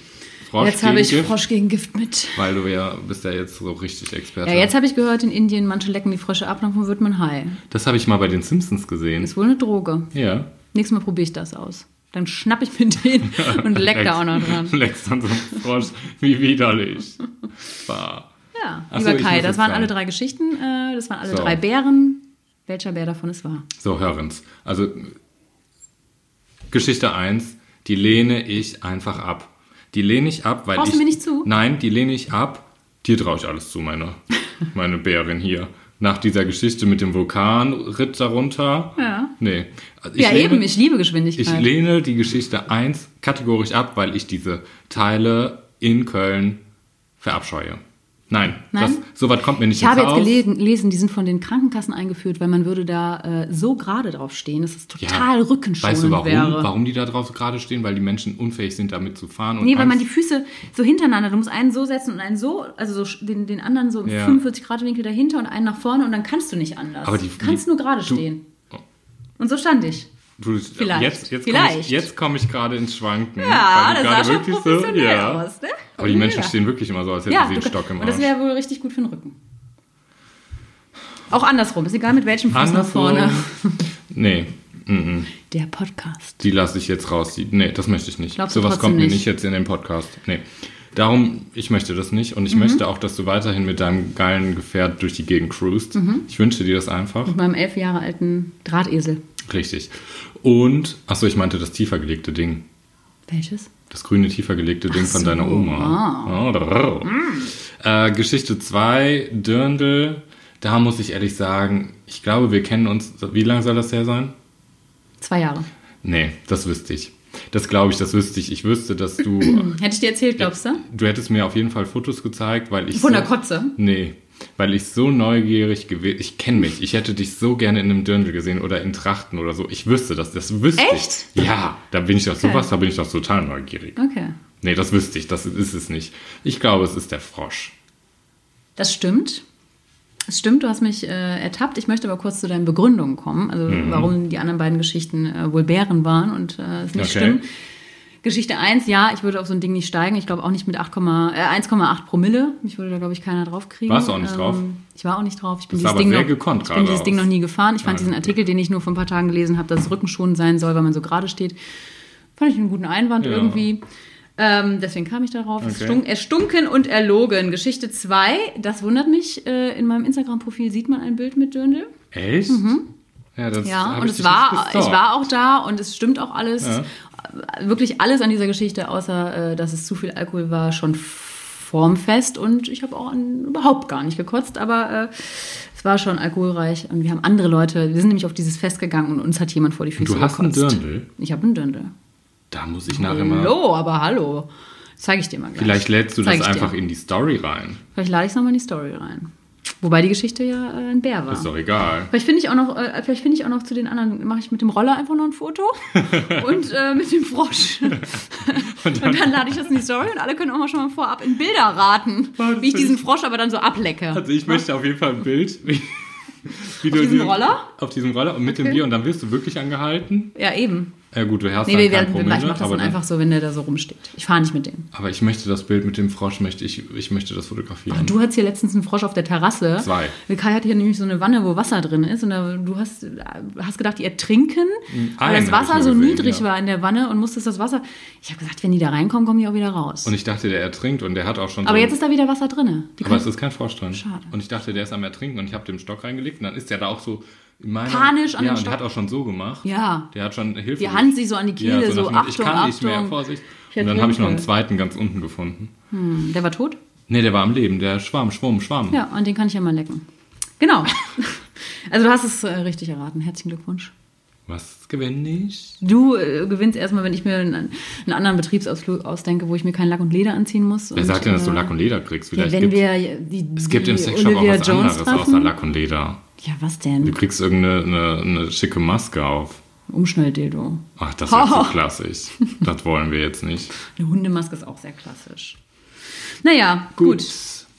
Frosch,
jetzt habe ich
Gegengift?
Frosch gegen Gift mit.
Weil du ja bist ja jetzt so richtig Experte.
Ja, jetzt habe ich gehört, in Indien, manche lecken die Frösche ab, dann wird man high.
das habe ich mal bei den Simpsons gesehen.
Ist wohl eine Droge.
Ja.
Nächstes Mal probiere ich das aus. Dann schnapp ich mir den und leck da auch noch dran.
Leckst dann so einen Frosch. Wie widerlich. Bah.
Ja,
Ach so,
lieber
ich
Kai, das waren
sagen.
alle drei Geschichten, äh, das waren alle
So.
drei Bären. Welcher Bär davon es war?
So, Hörens. Also, Geschichte 1, die lehne ich einfach ab. Die lehne ich ab, weil
Traust
ich...
du mir nicht zu?
Nein, die lehne ich ab. Dir traue ich alles zu, meine, meine Bärin hier. Nach dieser Geschichte mit dem Vulkanritt darunter.
Ja.
Nee. Also
ja,
lehne-
eben, ich liebe
Ich
Geschwindigkeit.
lehne die Geschichte 1 kategorisch ab, weil ich diese Teile in Köln verabscheue. Nein,
Nein?
Das, so weit kommt mir nicht
ich habe jetzt gelesen, gelesen, die sind von den Krankenkassen eingeführt, weil man würde da äh, so gerade drauf stehen, dass es total rückenschonend
Weißt du warum?
wäre.
Warum die da drauf gerade stehen? Weil die Menschen unfähig sind, damit zu fahren. Und
Nee, weil man die Füße so hintereinander, du musst einen so setzen und einen so, also so den, den anderen so im
Ja.
45 Grad Winkel dahinter und einen nach vorne und dann kannst du nicht anders.
Aber die-
du kannst
die-
nur gerade stehen. Und so stand ich.
Du,
Vielleicht.
Jetzt, jetzt komme ich, komm ich gerade ins Schwanken.
Ja, das sah schon professionell
ja.
aus, ne?
Aber die Menschen stehen wirklich immer so, als hätten
Ja,
sie einen Stock im
und das
Arsch.
wäre wohl richtig gut für den Rücken. Auch andersrum, ist egal mit welchem Fuß nach vorne.
Nee, mhm.
Der Podcast.
die lasse ich jetzt raus. Die, nee, das möchte ich nicht.
Glaubst
Sowas
trotzdem
kommt mir
nicht?
nicht jetzt in den Podcast. Nee. Darum, ich möchte das nicht. Und ich
Mhm.
möchte auch, dass du weiterhin mit deinem geilen Gefährt durch die Gegend cruist.
Mhm.
Ich wünsche dir das einfach.
Mit meinem elf Jahre alten Drahtesel.
Richtig. Und, achso, ich meinte das tiefer gelegte Ding.
Welches?
Das grüne tiefer gelegte Ding von
so,
deiner Oma. Ah. Äh, Geschichte 2, Dirndl. Da muss ich ehrlich sagen, ich glaube, wir kennen uns. Wie lange soll das her sein?
Zwei Jahre.
Nee, das wüsste ich. Das glaube ich, das wüsste ich. Ich wüsste, dass du.
Hätte ich dir erzählt, glaubst du?
du hättest mir auf jeden Fall Fotos gezeigt, weil ich.
Von
so,
der Kotze?
Nee. Weil ich so neugierig gewesen. Ich kenne mich. Ich hätte dich so gerne in einem Dirndl gesehen oder in Trachten oder so. Ich wüsste das. Das wüsste
Echt?
ich. Ja, da bin ich doch
Okay.
sowas, da bin ich doch total neugierig.
Okay.
Nee, das wüsste ich. Das ist es nicht. Ich glaube, es ist der Frosch.
Das stimmt. Es stimmt, du hast mich äh, ertappt. Ich möchte aber kurz zu deinen Begründungen kommen, also
Mhm.
warum die anderen beiden Geschichten äh, wohl Bären waren und äh, es nicht
Okay.
stimmt. Geschichte 1, ja, ich würde auf so ein Ding nicht steigen. Ich glaube auch nicht mit 8, äh, 1,8 Promille. Mich würde da, glaube ich, keiner drauf kriegen.
Warst du auch nicht drauf?
Ich war auch nicht drauf. Ich bin dieses, Ding, noch, ich bin dieses Ding noch nie gefahren. Ich fand
Ah,
diesen. Artikel, den ich nur vor ein paar Tagen gelesen habe, dass es rückenschonend sein soll, weil man so gerade steht. Fand ich einen guten Einwand
Ja.
irgendwie. Ähm, deswegen kam ich darauf.
Okay.
stunk- Erstunken und erlogen. Geschichte 2, das wundert mich. Äh, in meinem Instagram-Profil sieht man ein Bild mit Dirndl.
Echt? Ja, das.
Ja, und
ich
es war, ich war auch da und es stimmt auch alles.
Ja.
Wirklich alles an dieser Geschichte, außer äh, dass es zu viel Alkohol war, schon formfest und ich habe auch an, überhaupt gar nicht gekotzt, aber äh, es war schon alkoholreich und wir haben andere Leute, wir sind nämlich auf dieses Fest gegangen und uns hat jemand vor die Füße
Du hast einen
gekotzt.
Dirndl?
Ich habe einen Dirndl.
Da muss ich nachher mal.
Hallo, aber hallo. Zeige ich dir mal gleich.
Vielleicht lädst du
Zeig
das
ich dir.
einfach in die Story rein.
Vielleicht lade ich es nochmal in die Story rein. Wobei die Geschichte ja äh, ein Bär war.
Ist doch egal.
Vielleicht finde ich auch noch, äh, vielleicht finde ich auch noch zu den anderen, mache ich mit dem Roller einfach noch ein Foto und äh, mit dem Frosch. und, dann, lade ich das in die Story und alle können auch mal schon mal vorab in Bilder raten,
Was
wie ich diesen Frosch aber dann so ablecke.
Also ich möchte auf jeden Fall ein Bild. Wie, wie
Auf diesem Roller?
Auf diesem Roller und mit dem
Okay.
Bier und dann wirst du wirklich angehalten.
Ja, eben.
Ja gut, du hast
Nee, wir werden,
Promille,
ich mach das dann einfach so, wenn der da so rumsteht. Ich fahre nicht mit dem.
aber ich möchte das Bild mit dem Frosch, möchte ich, ich möchte das fotografieren.
Du hattest hier letztens einen Frosch auf der Terrasse.
Zwei.
Kai hat hier nämlich so eine Wanne, wo Wasser drin ist. Und da, du hast, hast gedacht, die ertrinken, weil
einen
das Wasser so
gesehen,
niedrig
ja.
war in der Wanne und musstest das Wasser. Ich habe gesagt, wenn die da reinkommen, kommen die auch wieder raus.
Und ich dachte, der ertrinkt und der hat auch schon
Aber
so
jetzt ist da wieder Wasser drin. Die
Aber es ist kein Frosch drin.
Schade.
Und ich dachte, der ist am Ertrinken und ich habe den Stock reingelegt und dann ist der da auch so meiner,
Panisch an
ja,
den
und
Stock.
der hat auch schon so gemacht.
Ja.
Der hat schon Hilfe.
Die Hand sich so an die Kehle, so,
nach dem Motto, Ich
Achtung,
kann nicht mehr,
Achtung.
Vorsicht.
Ich
Und dann habe ich noch einen zweiten ganz unten gefunden.
Hm, der war tot?
Nee, der war am Leben. Der Schwamm, Schwamm, Schwamm.
Ja, und den kann ich ja mal lecken. Genau. also du hast es äh, richtig erraten. Herzlichen Glückwunsch.
Was gewinne ich?
Du äh, gewinnst erstmal, wenn ich mir einen, einen anderen Betriebsausflug ausdenke, wo ich mir keinen Lack und Leder anziehen muss.
Wer sagt denn, dass du
äh,
Lack und Leder kriegst?
Ja,
Vielleicht
wenn
gibt,
wir die,
es gibt im Sexshop auch was
Jones
anderes
treffen.
außer Lack und Leder.
Ja, was
Du
denn?
kriegst irgendeine eine, eine schicke Maske auf.
Umschnalldildo.
Ach, das ist so klassisch. Das wollen wir jetzt nicht.
Eine Hundemaske ist auch sehr klassisch. Naja, gut.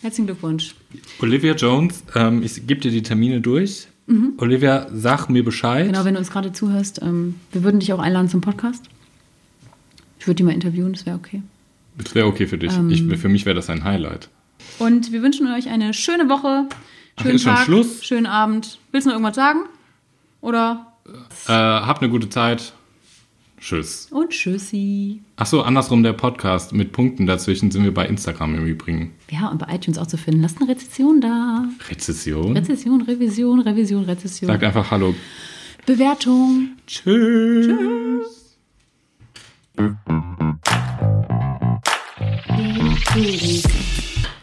Herzlichen Glückwunsch.
Olivia Jones, ähm, ich gebe dir die Termine durch. Olivia, sag mir Bescheid.
Mhm. Genau, wenn du uns gerade zuhörst, ähm, wir würden dich auch einladen zum Podcast. Ich würde dich mal interviewen, das wäre okay.
Das wäre okay für dich.
Ähm.
ich, für mich wäre das ein Highlight.
Und wir wünschen euch eine schöne Woche,
Ach,
schönen
ist schon
Tag,
Schluss?
schönen Abend. Willst du noch irgendwas sagen? Oder?
Äh, habt eine gute Zeit. Tschüss.
Und tschüssi.
Achso, andersrum der Podcast. Mit Punkten dazwischen sind wir bei Instagram im Übrigen.
Ja, und bei iTunes auch zu finden. Lasst eine Rezession da.
Rezession?
Rezession, Revision, Revision, Rezession.
Sagt einfach Hallo.
Bewertung.
Tschüss.